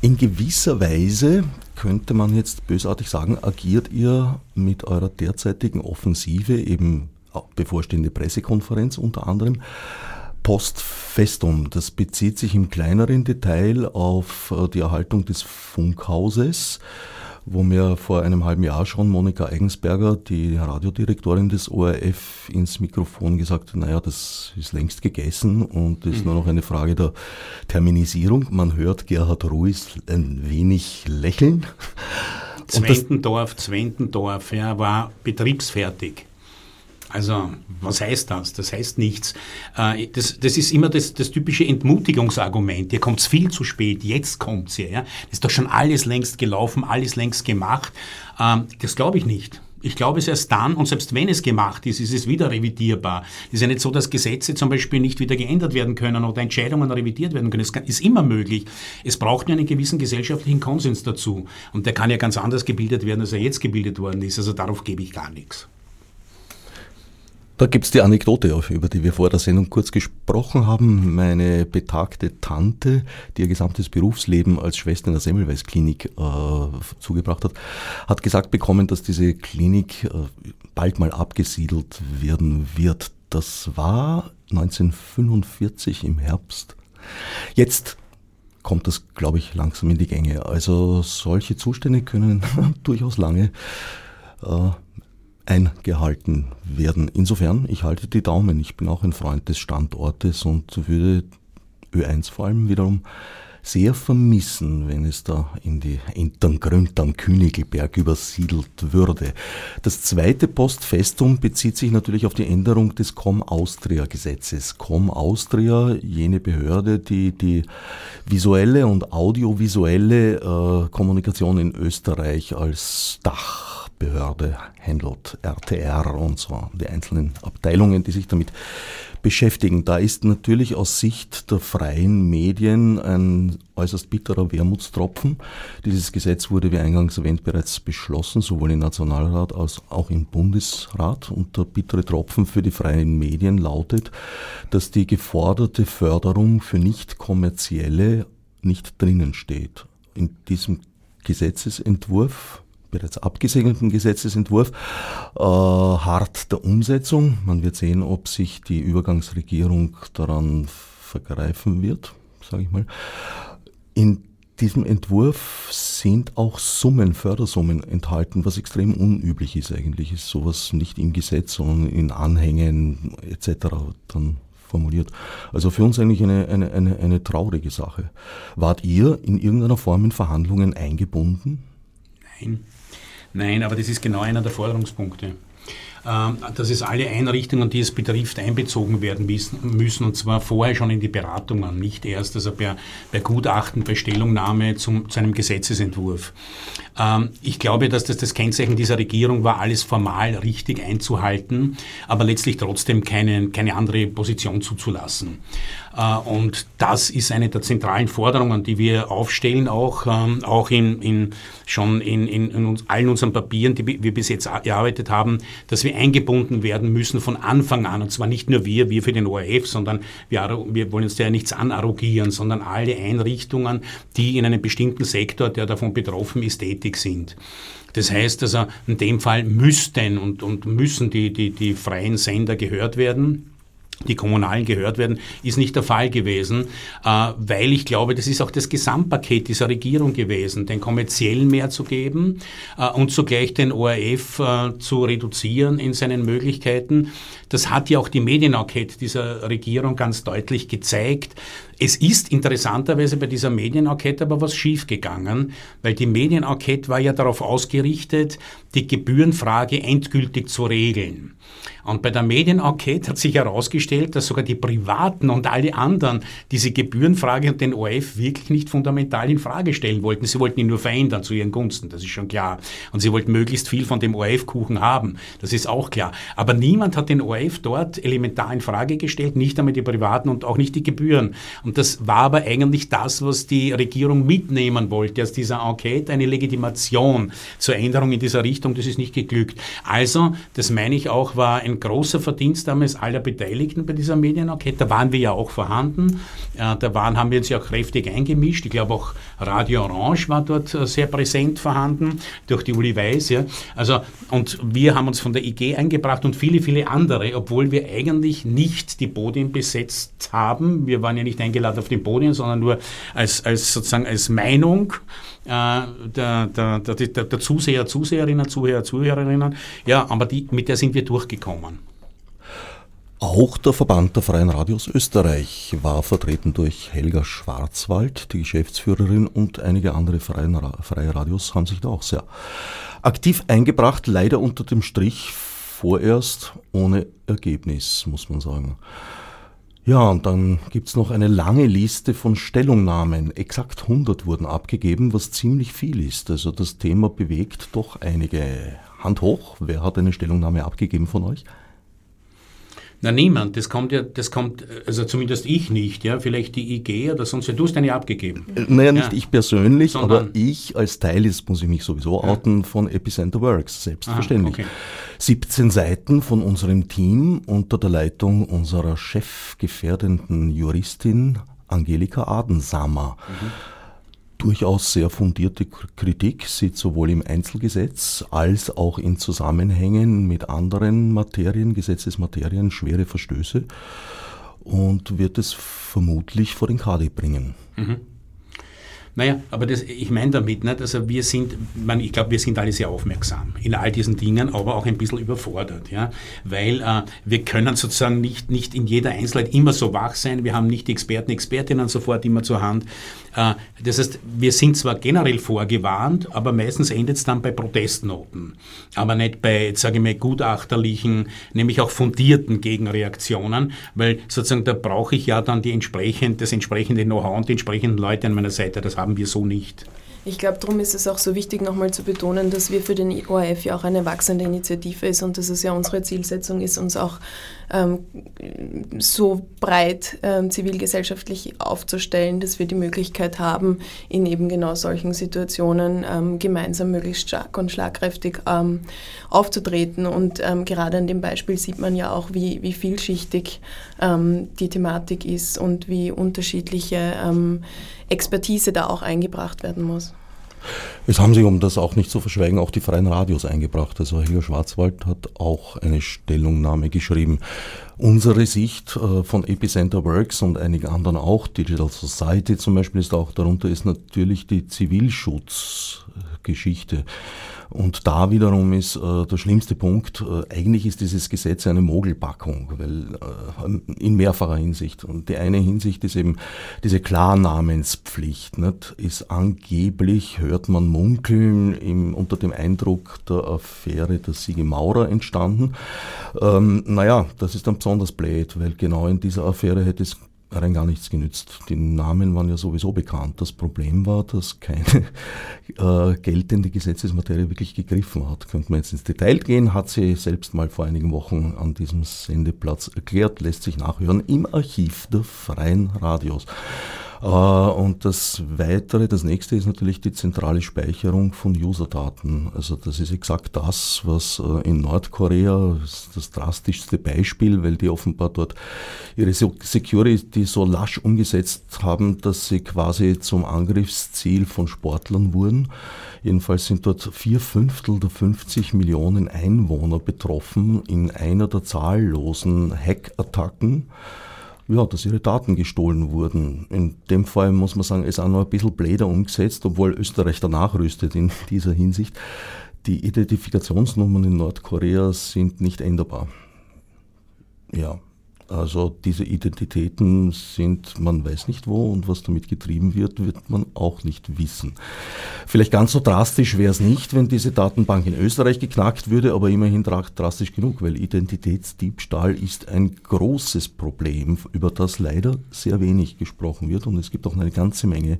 In gewisser Weise könnte man jetzt bösartig sagen, agiert ihr mit eurer derzeitigen Offensive, eben bevorstehende Pressekonferenz unter anderem, post festum. Das bezieht sich im kleineren Detail auf äh, die Erhaltung des Funkhauses wo mir vor einem halben Jahr schon Monika Eigensberger, die Radiodirektorin des ORF, ins Mikrofon gesagt hat, naja, das ist längst gegessen und ist mhm. nur noch eine Frage der Terminisierung. Man hört Gerhard Ruiz ein wenig lächeln. Zwentendorf, Zwentendorf, ja, war betriebsfertig. Also, was heißt das? Das heißt nichts. Äh, das, das ist immer das, das typische Entmutigungsargument. Ihr kommt viel zu spät, jetzt kommt ihr. Ja? Ist doch schon alles längst gelaufen, alles längst gemacht. Ähm, das glaube ich nicht. Ich glaube es erst dann, und selbst wenn es gemacht ist, ist es wieder revidierbar. Es ist ja nicht so, dass Gesetze zum Beispiel nicht wieder geändert werden können oder Entscheidungen revidiert werden können. Es ist immer möglich. Es braucht nur einen gewissen gesellschaftlichen Konsens dazu. Und der kann ja ganz anders gebildet werden, als er jetzt gebildet worden ist. Also darauf gebe ich gar nichts. Da gibt es die Anekdote, über die wir vor der Sendung kurz gesprochen haben. Meine betagte Tante, die ihr gesamtes Berufsleben als Schwester in der Semmelweis-Klinik äh, zugebracht hat, hat gesagt bekommen, dass diese Klinik äh, bald mal abgesiedelt werden wird. Das war 1945 im Herbst. Jetzt kommt das, glaube ich, langsam in die Gänge. Also solche Zustände können *laughs* durchaus lange äh, eingehalten werden. Insofern, ich halte die Daumen. Ich bin auch ein Freund des Standortes und würde Ö1 vor allem wiederum sehr vermissen, wenn es da in die Enterngründ am Königelberg übersiedelt würde. Das zweite Postfestum bezieht sich natürlich auf die Änderung des Com Austria Gesetzes. Com Austria, jene Behörde, die die visuelle und audiovisuelle äh, Kommunikation in Österreich als Dach Behörde handelt, RTR und so, die einzelnen Abteilungen, die sich damit beschäftigen. Da ist natürlich aus Sicht der freien Medien ein äußerst bitterer Wermutstropfen. Dieses Gesetz wurde, wie eingangs erwähnt, bereits beschlossen, sowohl im Nationalrat als auch im Bundesrat. Und der bittere Tropfen für die freien Medien lautet, dass die geforderte Förderung für nicht kommerzielle nicht drinnen steht. In diesem Gesetzesentwurf bereits abgesegneten Gesetzesentwurf äh, hart der Umsetzung. Man wird sehen, ob sich die Übergangsregierung daran vergreifen wird, sage ich mal. In diesem Entwurf sind auch Summen, Fördersummen enthalten, was extrem unüblich ist eigentlich. Ist sowas nicht im Gesetz, sondern in Anhängen etc. dann formuliert. Also für uns eigentlich eine, eine, eine, eine traurige Sache. Wart ihr in irgendeiner Form in Verhandlungen eingebunden? Nein. Nein, aber das ist genau einer der Forderungspunkte. Ähm, dass es alle Einrichtungen, die es betrifft, einbezogen werden müssen, und zwar vorher schon in die Beratungen, nicht erst also bei, bei Gutachten, bei Stellungnahme zum, zu einem Gesetzesentwurf. Ähm, ich glaube, dass das das Kennzeichen dieser Regierung war, alles formal richtig einzuhalten, aber letztlich trotzdem keine, keine andere Position zuzulassen. Äh, und das ist eine der zentralen Forderungen, die wir aufstellen, auch, ähm, auch in, in, schon in, in, in allen unseren Papieren, die wir bis jetzt erarbeitet haben, dass wir eingebunden werden müssen von Anfang an. Und zwar nicht nur wir, wir für den ORF, sondern wir, wir wollen uns da ja nichts anarrogieren, sondern alle Einrichtungen, die in einem bestimmten Sektor, der davon betroffen ist, tätig sind. Das heißt also, in dem Fall müssten und, und müssen die, die, die freien Sender gehört werden die Kommunalen gehört werden, ist nicht der Fall gewesen, äh, weil ich glaube, das ist auch das Gesamtpaket dieser Regierung gewesen, den kommerziellen mehr zu geben äh, und zugleich den ORF äh, zu reduzieren in seinen Möglichkeiten. Das hat ja auch die Medienenquete dieser Regierung ganz deutlich gezeigt. Es ist interessanterweise bei dieser Medienenquete aber was schiefgegangen, weil die Medienenquete war ja darauf ausgerichtet, die Gebührenfrage endgültig zu regeln. Und bei der Medienenquete hat sich herausgestellt, dass sogar die Privaten und alle anderen diese Gebührenfrage und den ORF wirklich nicht fundamental in Frage stellen wollten. Sie wollten ihn nur verändern zu ihren Gunsten, das ist schon klar. Und sie wollten möglichst viel von dem ORF-Kuchen haben, das ist auch klar. Aber niemand hat den ORF dort elementar in Frage gestellt, nicht einmal die Privaten und auch nicht die Gebühren. Und das war aber eigentlich das, was die Regierung mitnehmen wollte aus dieser Enquete, eine Legitimation zur Änderung in dieser Richtung. Das ist nicht geglückt. Also, das meine ich auch, war ein großer Verdienst damals aller Beteiligten bei dieser Medienenquete. Da waren wir ja auch vorhanden. Äh, da waren, haben wir uns ja auch kräftig eingemischt. Ich glaube auch Radio Orange war dort äh, sehr präsent vorhanden, durch die Uli Weiß. Ja. Also, und wir haben uns von der IG eingebracht und viele, viele andere, obwohl wir eigentlich nicht die Podien besetzt haben. Wir waren ja nicht eingeladen auf den Podien, sondern nur als, als sozusagen als Meinung äh, der, der, der, der, Zuseher, Zuseherinnen, Zuhörer, Zuhörerinnen. Ja, aber die, mit der sind wir durchgekommen. Auch der Verband der Freien Radios Österreich war vertreten durch Helga Schwarzwald, die Geschäftsführerin, und einige andere freie Radios haben sich da auch sehr aktiv eingebracht, leider unter dem Strich vorerst ohne Ergebnis, muss man sagen. Ja, und dann gibt es noch eine lange Liste von Stellungnahmen. Exakt 100 wurden abgegeben, was ziemlich viel ist. Also das Thema bewegt doch einige. Hand hoch, wer hat eine Stellungnahme abgegeben von euch? Na, niemand. Das kommt ja, das kommt, also zumindest ich nicht, ja. Vielleicht die IG oder sonst, du hast eine abgegeben. Äh, naja, nicht ja. ich persönlich, Sondern aber ich als Teil ist, muss ich mich sowieso ja. outen, von Epicenter Works, selbstverständlich. Aha, okay. 17 Seiten von unserem Team unter der Leitung unserer chefgefährdenden Juristin Angelika Adensamer. Mhm durchaus sehr fundierte Kritik, sieht sowohl im Einzelgesetz als auch in Zusammenhängen mit anderen Materien, Gesetzesmaterien, schwere Verstöße und wird es vermutlich vor den KD bringen. Mhm. Naja, aber das, ich meine damit, nicht, also wir sind, man, ich glaube, wir sind alle sehr aufmerksam in all diesen Dingen, aber auch ein bisschen überfordert, ja, weil äh, wir können sozusagen nicht, nicht in jeder Einzelheit immer so wach sein, wir haben nicht die Experten, Expertinnen sofort immer zur Hand. Äh, das heißt, wir sind zwar generell vorgewarnt, aber meistens endet es dann bei Protestnoten, aber nicht bei, sage ich mal, gutachterlichen, nämlich auch fundierten Gegenreaktionen, weil sozusagen da brauche ich ja dann die entsprechend, das entsprechende Know-how und die entsprechenden Leute an meiner Seite, das haben wir so nicht. Ich glaube, darum ist es auch so wichtig, nochmal zu betonen, dass wir für den ORF ja auch eine wachsende Initiative ist und dass es ja unsere Zielsetzung ist, uns auch ähm, so breit ähm, zivilgesellschaftlich aufzustellen, dass wir die Möglichkeit haben, in eben genau solchen Situationen ähm, gemeinsam möglichst stark und schlagkräftig ähm, aufzutreten. Und ähm, gerade an dem Beispiel sieht man ja auch, wie, wie vielschichtig ähm, die Thematik ist und wie unterschiedliche Expertise da auch eingebracht werden muss. Es haben sich, um das auch nicht zu verschweigen, auch die freien Radios eingebracht. Also Helga Schwarzwald hat auch eine Stellungnahme geschrieben. Unsere Sicht äh, von Epicenter Works und einigen anderen auch, Digital Society zum Beispiel ist auch darunter, ist natürlich die Zivilschutzgeschichte. Und da wiederum ist äh, der schlimmste Punkt, äh, eigentlich ist dieses Gesetz eine Mogelpackung, weil äh, in mehrfacher Hinsicht. Und die eine Hinsicht ist eben diese Klarnamenspflicht, nicht? ist angeblich, hört man munkeln, im, unter dem Eindruck der Affäre der Sigi Maurer entstanden. Ähm, naja, das ist dann besonders blöd, weil genau in dieser Affäre hätte es rein gar nichts genützt. Die Namen waren ja sowieso bekannt. Das Problem war, dass keine *laughs* äh, geltende Gesetzesmaterie wirklich gegriffen hat. Könnte man jetzt ins Detail gehen, hat sie selbst mal vor einigen Wochen an diesem Sendeplatz erklärt, lässt sich nachhören im Archiv der freien Radios. Äh, und das weitere, das nächste ist natürlich die zentrale Speicherung von Userdaten. Also das ist exakt das, was äh, in Nordkorea, das, das drastischste Beispiel, weil die offenbar dort ihre Security so lasch umgesetzt haben, dass sie quasi zum Angriffsziel von Sportlern wurden. Jedenfalls sind dort vier Fünftel der 50 Millionen Einwohner betroffen in einer der zahllosen Hackattacken ja, dass ihre Daten gestohlen wurden. In dem Fall muss man sagen, ist auch noch ein bisschen bläder umgesetzt, obwohl Österreich danach rüstet in *laughs* dieser Hinsicht. Die Identifikationsnummern in Nordkorea sind nicht änderbar. Ja, also diese Identitäten sind, man weiß nicht wo und was damit getrieben wird, wird man auch nicht wissen. Vielleicht ganz so drastisch wäre es nicht, wenn diese Datenbank in Österreich geknackt würde, aber immerhin drastisch genug, weil Identitätsdiebstahl ist ein großes Problem, über das leider sehr wenig gesprochen wird und es gibt auch eine ganze Menge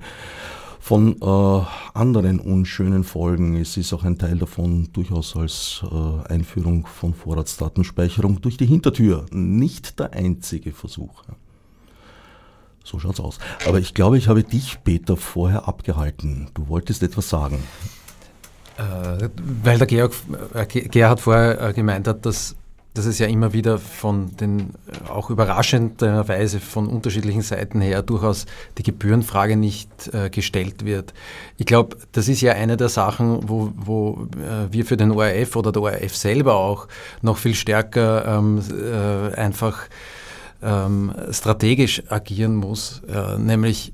von äh, anderen unschönen Folgen. Es ist auch ein Teil davon durchaus als äh, Einführung von Vorratsdatenspeicherung durch die Hintertür. Nicht der einzige Versuch. So schaut's aus. Aber ich glaube, ich habe dich, Peter, vorher abgehalten. Du wolltest etwas sagen. Äh, weil der Georg, äh, Gerhard vorher äh, gemeint hat, dass dass es ja immer wieder von den, auch überraschenderweise von unterschiedlichen Seiten her durchaus die Gebührenfrage nicht äh, gestellt wird. Ich glaube, das ist ja eine der Sachen, wo, wo äh, wir für den ORF oder der ORF selber auch noch viel stärker ähm, äh, einfach ähm, strategisch agieren muss, äh, nämlich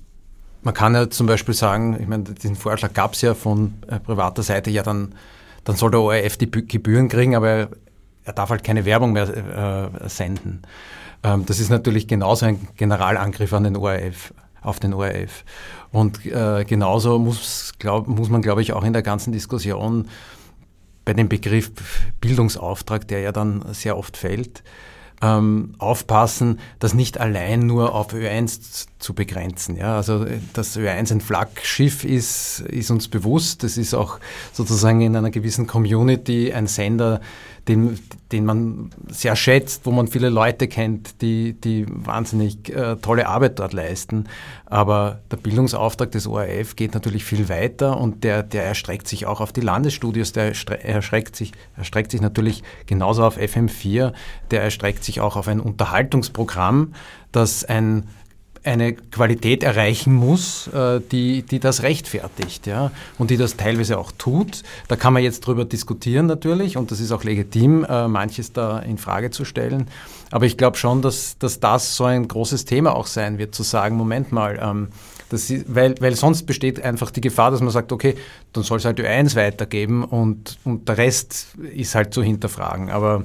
man kann ja zum Beispiel sagen, ich meine, diesen Vorschlag gab es ja von äh, privater Seite, ja dann, dann soll der ORF die Gebühren kriegen, aber er darf halt keine Werbung mehr äh, senden. Ähm, das ist natürlich genauso ein Generalangriff an den ORF, auf den ORF. Und äh, genauso muss, glaub, muss man, glaube ich, auch in der ganzen Diskussion bei dem Begriff Bildungsauftrag, der ja dann sehr oft fällt, ähm, aufpassen, das nicht allein nur auf Ö1 zu begrenzen. Ja? Also dass Ö1 ein Flaggschiff ist, ist uns bewusst. Das ist auch sozusagen in einer gewissen Community ein Sender, den, den man sehr schätzt, wo man viele Leute kennt, die, die wahnsinnig äh, tolle Arbeit dort leisten. Aber der Bildungsauftrag des ORF geht natürlich viel weiter und der, der erstreckt sich auch auf die Landesstudios, der erstreckt sich, erstreckt sich natürlich genauso auf FM4, der erstreckt sich auch auf ein Unterhaltungsprogramm, das ein eine Qualität erreichen muss, äh, die, die das rechtfertigt ja, und die das teilweise auch tut. Da kann man jetzt drüber diskutieren natürlich und das ist auch legitim, äh, manches da in Frage zu stellen. Aber ich glaube schon, dass, dass das so ein großes Thema auch sein wird, zu sagen, Moment mal, ähm, das ist, weil, weil sonst besteht einfach die Gefahr, dass man sagt, okay, dann soll es halt Ö1 weitergeben und, und der Rest ist halt zu hinterfragen. Aber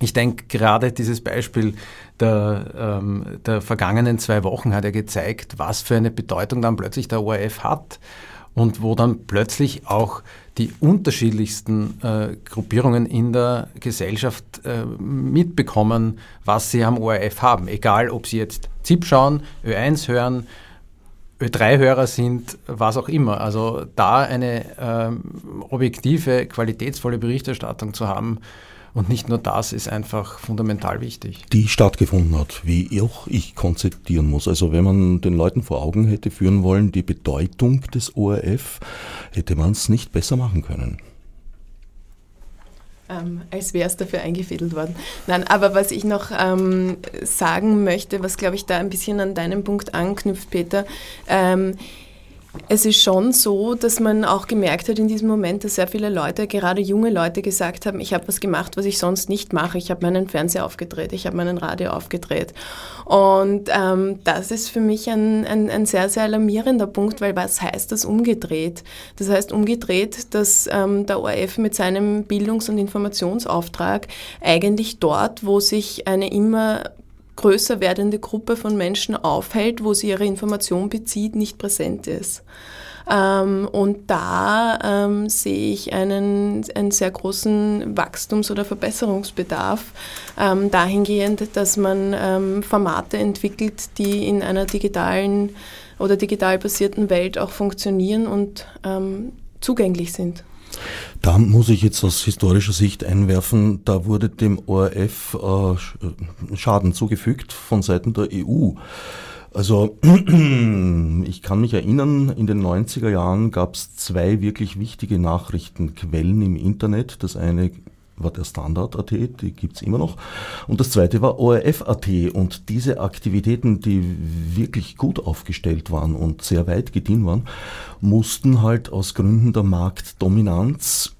ich denke, gerade dieses Beispiel der, ähm, der vergangenen zwei Wochen hat ja gezeigt, was für eine Bedeutung dann plötzlich der ORF hat und wo dann plötzlich auch die unterschiedlichsten äh, Gruppierungen in der Gesellschaft äh, mitbekommen, was sie am ORF haben. Egal, ob sie jetzt ZIP schauen, Ö1 hören, Ö3-Hörer sind, was auch immer. Also da eine ähm, objektive, qualitätsvolle Berichterstattung zu haben, und nicht nur das ist einfach fundamental wichtig. Die stattgefunden hat, wie auch ich konzeptieren muss. Also wenn man den Leuten vor Augen hätte führen wollen, die Bedeutung des ORF, hätte man es nicht besser machen können. Ähm, als wäre es dafür eingefädelt worden. Nein, aber was ich noch ähm, sagen möchte, was glaube ich da ein bisschen an deinem Punkt anknüpft, Peter, ähm, es ist schon so, dass man auch gemerkt hat in diesem Moment, dass sehr viele Leute, gerade junge Leute, gesagt haben, ich habe was gemacht, was ich sonst nicht mache. Ich habe meinen Fernseher aufgedreht, ich habe meinen Radio aufgedreht. Und ähm, das ist für mich ein, ein, ein, sehr, sehr alarmierender Punkt, weil was heißt das umgedreht? Das heißt umgedreht, dass ähm, der ORF mit seinem Bildungs- und Informationsauftrag eigentlich dort, wo sich eine immer größer werdende Gruppe von Menschen aufhält, wo sie ihre Information bezieht, nicht präsent ist. Ähm, und da ähm, sehe ich einen, einen sehr großen Wachstums- oder Verbesserungsbedarf ähm, dahingehend, dass man ähm, Formate entwickelt, die in einer digitalen oder digital basierten Welt auch funktionieren und ähm, zugänglich sind. Da muss ich jetzt aus historischer Sicht einwerfen, da wurde dem ORF äh, Schaden zugefügt von Seiten der EU. Also *clears throat* ich kann mich erinnern, in den 90er Jahren gab es zwei wirklich wichtige Nachrichtenquellen im Internet. Das eine war der Standard.at, die gibt's immer noch. Und das zweite war ORF.at. Und diese Aktivitäten, die wirklich gut aufgestellt waren und sehr weit gedient waren, mussten halt aus Gründen der Marktdominanz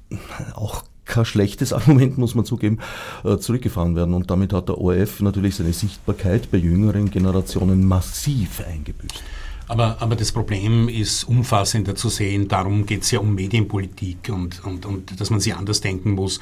auch kein schlechtes *laughs* Argument, muss man zugeben, äh, zurückgefahren werden. Und damit hat der ORF natürlich seine Sichtbarkeit bei jüngeren Generationen massiv eingebüßt. Aber, aber das Problem ist umfassender zu sehen. Darum geht es ja um Medienpolitik und, und, und dass man sie anders denken muss.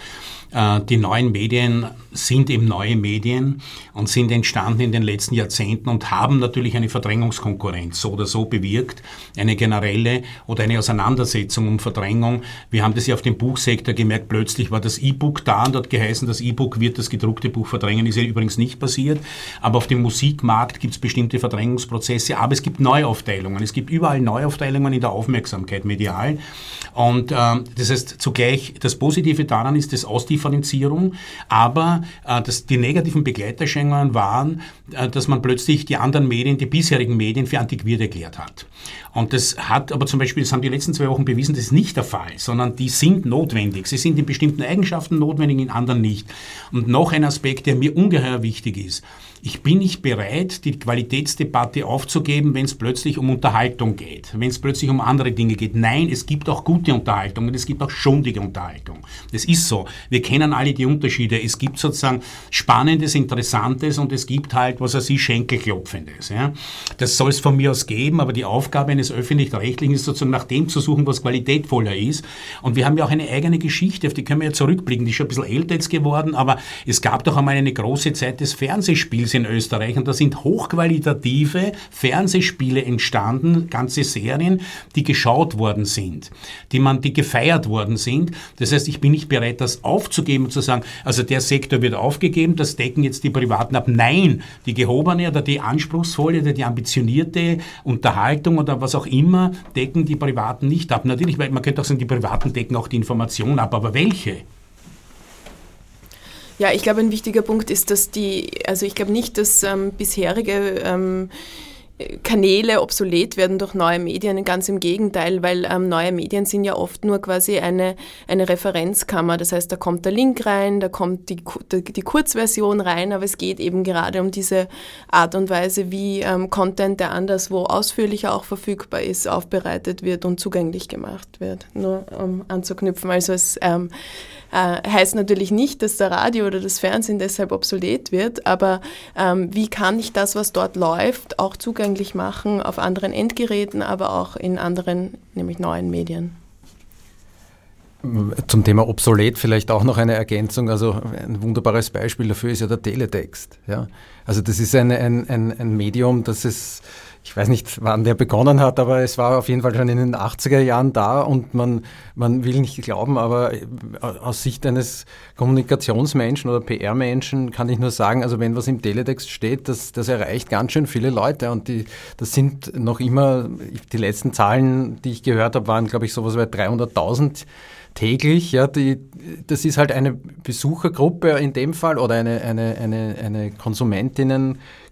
Äh, die neuen Medien sind eben neue Medien und sind entstanden in den letzten Jahrzehnten und haben natürlich eine Verdrängungskonkurrenz so oder so bewirkt, eine generelle oder eine Auseinandersetzung um Verdrängung. Wir haben das ja auf dem Buchsektor gemerkt, plötzlich war das E-Book da und hat geheißen, das E-Book wird das gedruckte Buch verdrängen, ist ja übrigens nicht passiert. Aber auf dem Musikmarkt gibt es bestimmte Verdrängungsprozesse, aber es gibt Neuaufteilungen. Es gibt überall Neuaufteilungen in der Aufmerksamkeit medial. Und ähm, das heißt, zugleich das Positive daran ist das Ausdifferenzierung, aber äh, das, die negativen Begleiterscheinungen waren, äh, dass man plötzlich die anderen Medien, die bisherigen Medien für antiquiert erklärt hat. Und das hat aber zum Beispiel, das haben die letzten zwei Wochen bewiesen, das ist nicht der Fall, sondern die sind notwendig. Sie sind in bestimmten Eigenschaften notwendig, in anderen nicht. Und noch ein Aspekt, der mir ungeheuer wichtig ist. Ich bin nicht bereit, die Qualitätsdebatte aufzugeben, wenn es plötzlich um Unterhaltung geht, wenn es plötzlich um andere Dinge geht. Nein, es gibt auch gute Unterhaltung und es gibt auch schundige Unterhaltung. Das ist so. Wir kennen alle die Unterschiede. Es gibt sozusagen Spannendes, Interessantes und es gibt halt, was weiß ich, Schenkelklopfendes. Ja. Das soll es von mir aus geben, aber die Aufgabe eines Öffentlich-Rechtlichen ist sozusagen nach dem zu suchen, was qualitätvoller ist. Und wir haben ja auch eine eigene Geschichte, auf die können wir ja zurückblicken. Die ist schon ein bisschen älter jetzt geworden, aber es gab doch einmal eine große Zeit des Fernsehspiels Spiels in Österreich und da sind hochqualitative Fernsehspiele entstanden, ganze Serien, die geschaut worden sind, die man, die gefeiert worden sind. Das heißt, ich bin nicht bereit, das aufzugeben und zu sagen, also der Sektor wird aufgegeben, das decken jetzt die Privaten ab. Nein, die gehobene oder die anspruchsvolle oder die ambitionierte Unterhaltung oder was auch immer decken die Privaten nicht ab. Natürlich, man könnte auch sagen, die Privaten decken auch die Information ab, aber welche? Ja, ich glaube, ein wichtiger Punkt ist, dass die, also ich glaube nicht, dass ähm, bisherige ähm, Kanäle obsolet werden durch neue Medien, ganz im Gegenteil, weil ähm, neue Medien sind ja oft nur quasi eine, eine Referenzkammer. Das heißt, da kommt der Link rein, da kommt die, die, die Kurzversion rein, aber es geht eben gerade um diese Art und Weise, wie ähm, Content, der anderswo ausführlicher auch verfügbar ist, aufbereitet wird und zugänglich gemacht wird. Nur um anzuknüpfen. Also es ähm, äh, heißt natürlich nicht, dass der Radio oder das Fernsehen deshalb obsolet wird, aber ähm, wie kann ich das, was dort läuft, auch zugänglich machen auf anderen Endgeräten, aber auch in anderen, nämlich neuen Medien? Zum Thema obsolet vielleicht auch noch eine Ergänzung. Also ein wunderbares Beispiel dafür ist ja der Teletext. Ja? Also das ist ein, ein, ein, ein Medium, das es ich weiß nicht, wann der begonnen hat, aber es war auf jeden Fall schon in den 80er Jahren da und man, man will nicht glauben, aber äh, aus Sicht eines Kommunikationsmenschen oder PR-Menschen kann ich nur sagen, also wenn was im Teletext steht, das, das erreicht ganz schön viele Leute und die, das sind noch immer, die letzten Zahlen, die ich gehört habe, waren glaube ich sowas bei 300.000 täglich. Ja, die, das ist halt eine Besuchergruppe in dem Fall oder eine, eine, eine, eine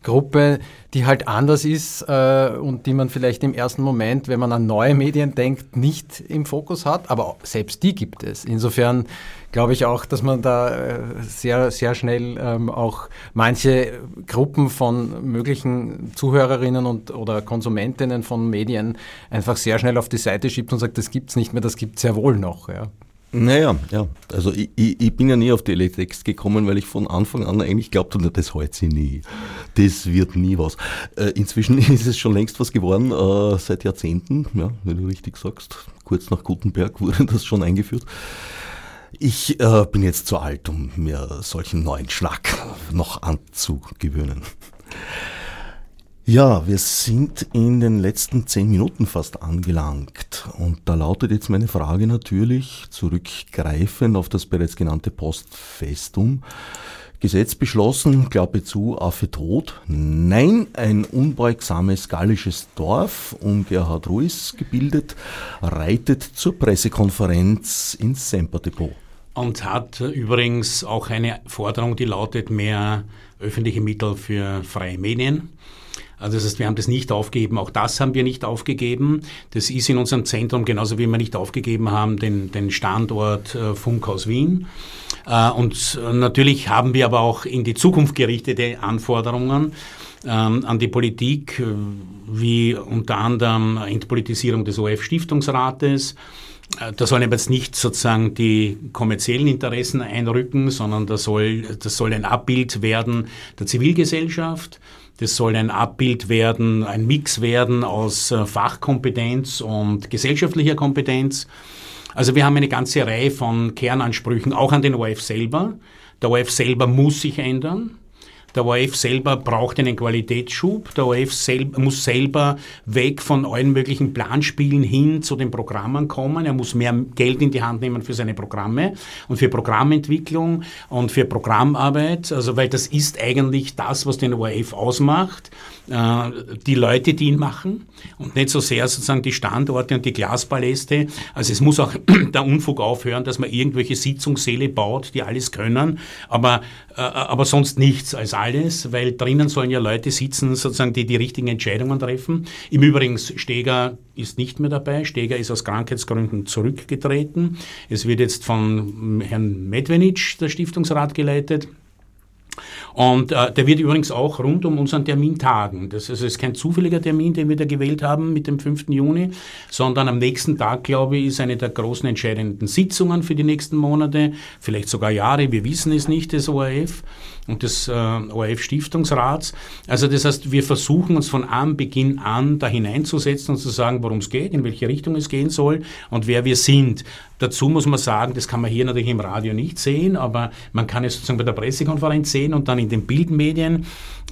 Konsumentinnengruppe, die halt anders ist äh, und die man vielleicht im ersten Moment, wenn man an neue Medien denkt, nicht im Fokus hat. Aber selbst die gibt es. Insofern glaube ich auch, dass man da äh, sehr, sehr schnell ähm, auch manche Gruppen von möglichen Zuhörerinnen und oder Konsumentinnen von Medien einfach sehr schnell auf die Seite schiebt und sagt, das gibt es nicht mehr, das gibt es sehr wohl noch. Ja. Naja, ja. Also ich, ich, ich, bin ja nie auf die Teletext gekommen, weil ich von Anfang an eigentlich glaubte, das hält sie nie. Das wird nie was. Äh, inzwischen *laughs* ist es schon längst was geworden, äh, seit Jahrzehnten, ja, wenn du richtig sagst. Kurz nach Gutenberg *laughs* wurde das schon eingeführt. Ich äh, bin jetzt zu alt, um mir solchen neuen Schlag noch anzugewöhnen. Ja, wir sind in den letzten zehn Minuten fast angelangt. Und da lautet jetzt meine Frage natürlich, zurückgreifend auf das bereits genannte Postfestum. Gesetz beschlossen, Klappe zu, Affe tot. Nein, ein unbeugsames gallisches Dorf um Gerhard Ruiz gebildet, reitet zur Pressekonferenz ins Semperdepot und hat übrigens auch eine Forderung, die lautet mehr öffentliche Mittel für freie Medien. Also das heißt, wir haben das nicht aufgegeben, auch das haben wir nicht aufgegeben. Das ist in unserem Zentrum genauso wie wir nicht aufgegeben haben den, den Standort äh, Funkhaus Wien. Äh, und natürlich haben wir aber auch in die Zukunft gerichtete Anforderungen ähm, an die Politik, äh, wie unter anderem Entpolitisierung des OF-Stiftungsrates, äh, da sollen jetzt nicht sozusagen die kommerziellen Interessen einrücken, sondern da soll, das soll ein Abbild werden der Zivilgesellschaft. Das soll ein Abbild werden, ein Mix werden aus äh, Fachkompetenz und gesellschaftlicher Kompetenz. Also wir haben eine ganze Reihe von Kernansprüchen, auch an den ORF selber. Der ORF selber muss sich ändern. Der ORF selber braucht einen Qualitätsschub. Der ORF selb, muss selber weg von allen möglichen Planspielen hin zu den Programmen kommen. Er muss mehr Geld in die Hand nehmen für seine Programme und für Programmentwicklung und für Programmarbeit. Also, weil das ist eigentlich das, was den ORF ausmacht. Äh, die Leute, die ihn machen und nicht so sehr sozusagen die Standorte und die Glaspaläste. Also es muss auch *clears throat* der Unfug aufhören, dass man irgendwelche Sitzungssäle baut, die alles können, aber, äh, aber sonst nichts als alles, weil drinnen sollen ja Leute sitzen, sozusagen, die die richtigen Entscheidungen treffen. Im Übrigen, Steger ist nicht mehr dabei. Steger ist aus Krankheitsgründen zurückgetreten. Es wird jetzt von Herrn Medvenic der Stiftungsrat geleitet. Und äh, der wird übrigens auch rund um unseren Termin tagen. Das also ist kein zufälliger Termin, den wir da gewählt haben mit dem 5. Juni, sondern am nächsten Tag, glaube ich, ist eine der großen entscheidenden Sitzungen für die nächsten Monate, vielleicht sogar Jahre, wir wissen es nicht, des ORF und des äh, ORF-Stiftungsrats. Also das heißt, wir versuchen uns von Anbeginn an da hineinzusetzen und zu sagen, worum es geht, in welche Richtung es gehen soll und wer wir sind. Dazu muss man sagen, das kann man hier natürlich im Radio nicht sehen, aber man kann es sozusagen bei der Pressekonferenz sehen und dann in den Bildmedien.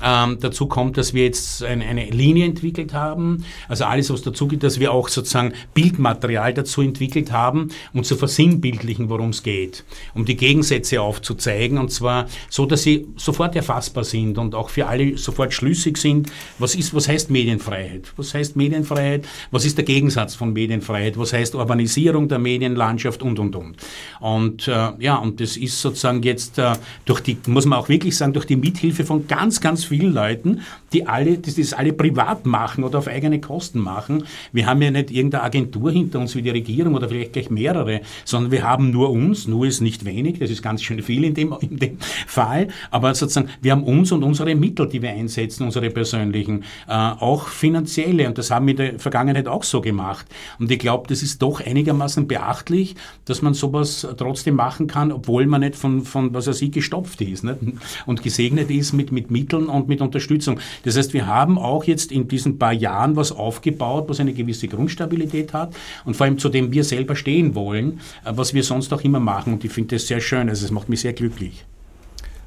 Ähm, dazu kommt, dass wir jetzt eine, eine, Linie entwickelt haben, also alles, was dazu geht, dass wir auch sozusagen Bildmaterial dazu entwickelt haben, um zu versinnbildlichen, worum es geht, um die Gegensätze aufzuzeigen und zwar so, dass sie sofort erfassbar sind und auch für alle sofort schlüssig sind. Was ist, was heißt Medienfreiheit? Was heißt Medienfreiheit? Was ist der Gegensatz von Medienfreiheit? Was heißt Urbanisierung der Medienlandschaft und und und? Und äh, ja, und das ist sozusagen jetzt äh, durch die, muss man auch wirklich sagen, durch die Mithilfe von ganz, ganz vielen Leuten, die alle, die das alle privat machen oder auf eigene Kosten machen. Wir haben ja nicht irgendeine Agentur hinter uns wie die Regierung oder vielleicht gleich mehrere, sondern wir haben nur uns, nur ist nicht wenig, das ist ganz schön viel in dem, in dem Fall, aber sozusagen, wir haben uns und unsere Mittel, die wir einsetzen, unsere persönlichen, äh, auch finanzielle und das haben wir in der Vergangenheit auch so gemacht. Und ich glaube, das ist doch einigermaßen beachtlich, dass man sowas trotzdem machen kann, obwohl man nicht von, von was er sieht, gestopft ist nicht? und gesegnet ist mit, mit Mitteln und mit Unterstützung. Das heißt, wir haben auch jetzt in diesen paar Jahren was aufgebaut, was eine gewisse Grundstabilität hat und vor allem zu dem wir selber stehen wollen, äh, was wir sonst auch immer machen. Und ich finde das sehr schön. Also es macht mich sehr glücklich.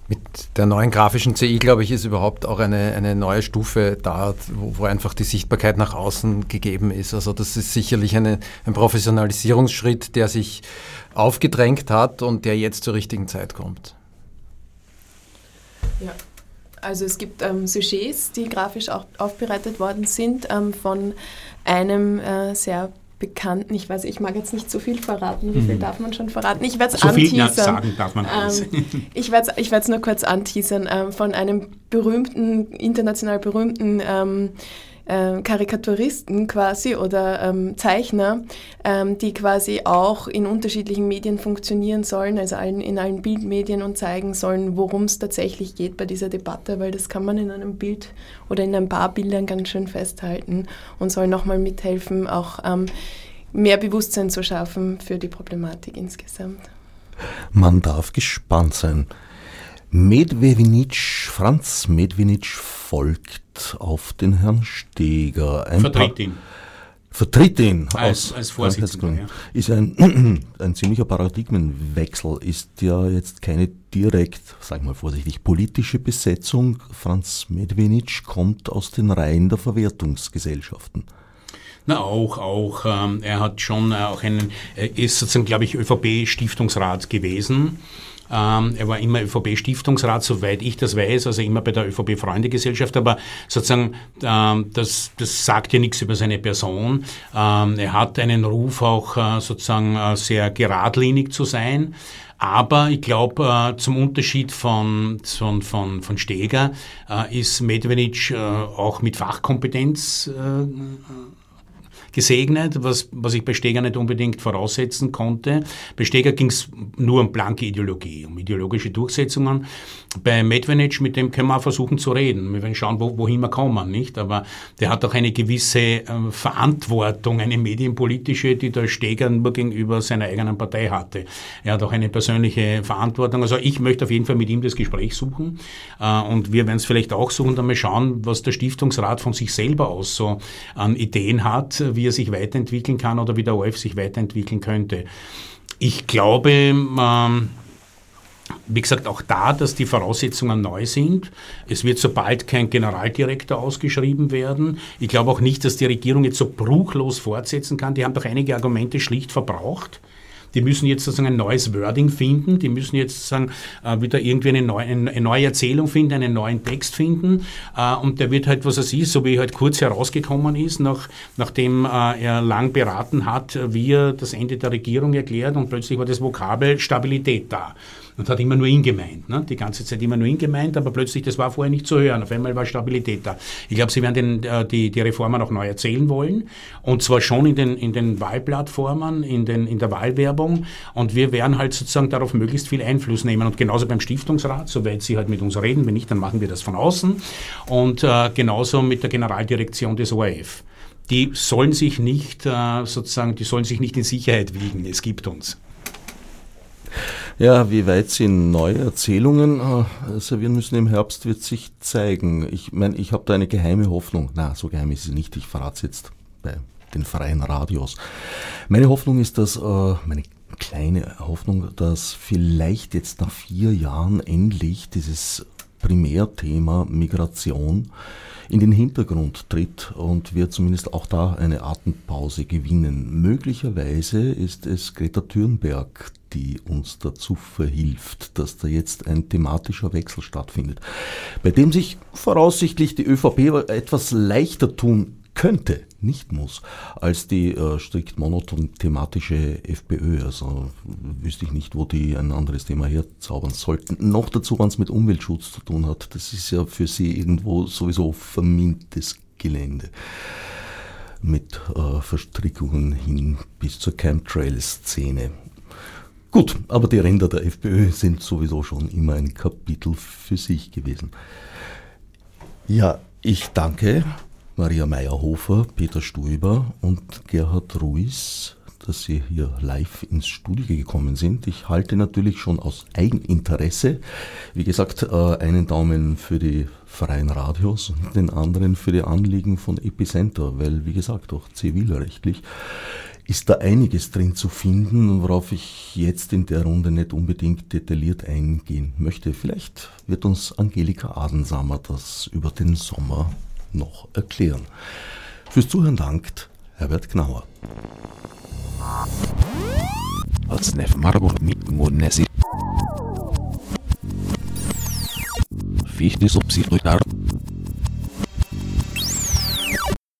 Mit der neuen grafischen CI, glaube ich, ist überhaupt auch eine, eine neue Stufe da, wo, wo einfach die Sichtbarkeit nach außen gegeben ist. Also das ist sicherlich eine, ein Professionalisierungsschritt, der sich aufgedrängt hat und der jetzt zur richtigen Zeit kommt. Ja, also es gibt ähm, Sujets, die grafisch auch aufbereitet worden sind ähm, von einem äh, sehr bekannten, ich weiß, ich mag jetzt nicht zu viel verraten, wie viel mhm. darf man schon verraten? Ich werde es so anteasern. Viel sagen darf man alles. Ähm, *laughs* ich werde es ich nur kurz anteasern, ähm, von einem berühmten, international berühmten ähm, äh, Karikaturisten quasi oder ähm, Zeichner, ähm, die quasi auch in unterschiedlichen Medien funktionieren sollen, also allen, in allen Bildmedien und zeigen sollen, worum es tatsächlich geht bei dieser Debatte, weil das kann man in einem Bild oder in ein paar Bildern ganz schön festhalten und soll nochmal mithelfen, auch ähm, mehr Bewusstsein zu schaffen für die Problematik insgesamt. Man darf gespannt sein. Medvedinic, Franz Medvedinic folgt auf den Herrn Steger. Ein Vertritt ihn. Vertritt ihn als, als Vorsitzender. Ja. Ist ein, *clears throat* ein ziemlicher Paradigmenwechsel, ist ja jetzt keine direkt, sag mal vorsichtig, politische Besetzung. Franz Medvedinic kommt aus den Reihen der Verwertungsgesellschaften. Na, auch, auch. Ähm, er hat schon auch einen, er ist sozusagen, glaube ich, ÖVP-Stiftungsrat gewesen. Ähm, er war immer ÖVP-Stiftungsrat, soweit ich das weiß, also immer bei der ÖVP-Freundegesellschaft, aber sozusagen ähm, das, das sagt ja nichts über seine Person. Ähm, er hat einen Ruf auch äh, sozusagen äh, sehr geradlinig zu sein. Aber ich glaube, äh, zum Unterschied von, von, von, von Steger ist Medvenic äh, auch mit Fachkompetenz gesegnet, was, was ich bei Steger nicht unbedingt voraussetzen konnte. Bei Steger ging es nur um blanke Ideologie, um ideologische Durchsetzungen. Bei Medvenic, mit dem können wir auch versuchen zu reden. Wir werden schauen, wo, wohin wir kommen, nicht? Aber der hat auch eine gewisse äh, Verantwortung, eine medienpolitische, die der Steger nur gegenüber seiner eigenen Partei hatte. Er hat auch eine persönliche Verantwortung. Also ich möchte auf jeden Fall mit ihm das Gespräch suchen. Äh, und wir werden es vielleicht auch suchen, dann mal schauen, was der Stiftungsrat von sich selber aus so an Ideen hat, wie wie er sich weiterentwickeln kann oder wie der ORF sich weiterentwickeln könnte. Ich glaube, ähm, wie gesagt, auch da, dass die Voraussetzungen neu sind. Es wird sobald kein Generaldirektor ausgeschrieben werden. Ich glaube auch nicht, dass die Regierung jetzt so bruchlos fortsetzen kann. Die haben doch einige Argumente schlicht verbraucht. Die müssen jetzt sozusagen ein neues Wording finden, die müssen jetzt sozusagen äh, wieder irgendwie eine neue, eine neue, Erzählung finden, einen neuen Text finden. Äh, und der wird halt, was er sieht, so wie er halt kurz herausgekommen ist, nach, nachdem äh, er lang beraten hat, wie er das Ende der Regierung erklärt und plötzlich war das Vokabel Stabilität da und hat immer nur ihn gemeint. Ne? Die ganze Zeit immer nur ihn gemeint, aber plötzlich, das war vorher nicht zu hören. Auf einmal war Stabilität da. Ich glaube, sie werden den, äh, die, die Reformen auch neu erzählen wollen. Und zwar schon in den, in den Wahlplattformen, in, den, in der Wahlwerbung. Und wir werden halt sozusagen darauf möglichst viel Einfluss nehmen. Und genauso beim Stiftungsrat, soweit sie halt mit uns reden. Wenn nicht, dann machen wir das von außen. Und äh, genauso mit der Generaldirektion des ORF die sollen sich nicht äh, sozusagen, die sollen sich nicht in Sicherheit wiegen. Es gibt uns. Ja, wie weit sie neue Erzählungen äh, servieren müssen im Herbst, wird sich zeigen. Ich meine, ich habe da eine geheime Hoffnung. Na, so geheim ist sie nicht. Ich verrate es jetzt bei den freien Radios. Meine Hoffnung ist, dass, äh, meine kleine Hoffnung, dass vielleicht jetzt nach vier Jahren endlich dieses Primärthema Migration in den Hintergrund tritt und wir zumindest auch da eine Atempause gewinnen. Möglicherweise ist es Greta Thunberg, die uns dazu verhilft, dass da jetzt ein thematischer Wechsel stattfindet, bei dem sich voraussichtlich die ÖVP etwas leichter tun könnte, nicht muss, als die äh, strikt monoton thematische FPÖ. Also wüsste ich nicht, wo die ein anderes Thema herzaubern sollten. Noch dazu, wenn es mit Umweltschutz zu tun hat. Das ist ja für sie irgendwo sowieso vermintes Gelände. Mit äh, Verstrickungen hin bis zur Chemtrail-Szene. Gut, aber die Ränder der FPÖ sind sowieso schon immer ein Kapitel für sich gewesen. Ja, ich danke Maria Meyerhofer, Peter Stuiber und Gerhard Ruiz, dass Sie hier live ins Studio gekommen sind. Ich halte natürlich schon aus Eigeninteresse, wie gesagt, äh, einen Daumen für die freien Radios und den anderen für die Anliegen von Epicenter, weil, wie gesagt, auch zivilrechtlich ist da einiges drin zu finden, worauf ich jetzt in der Runde nicht unbedingt detailliert eingehen möchte. Vielleicht wird uns Angelika Adensamer das über den Sommer noch erklären. Fürs Zuhören dankt Herbert Gnauer. Fichte subsidiar.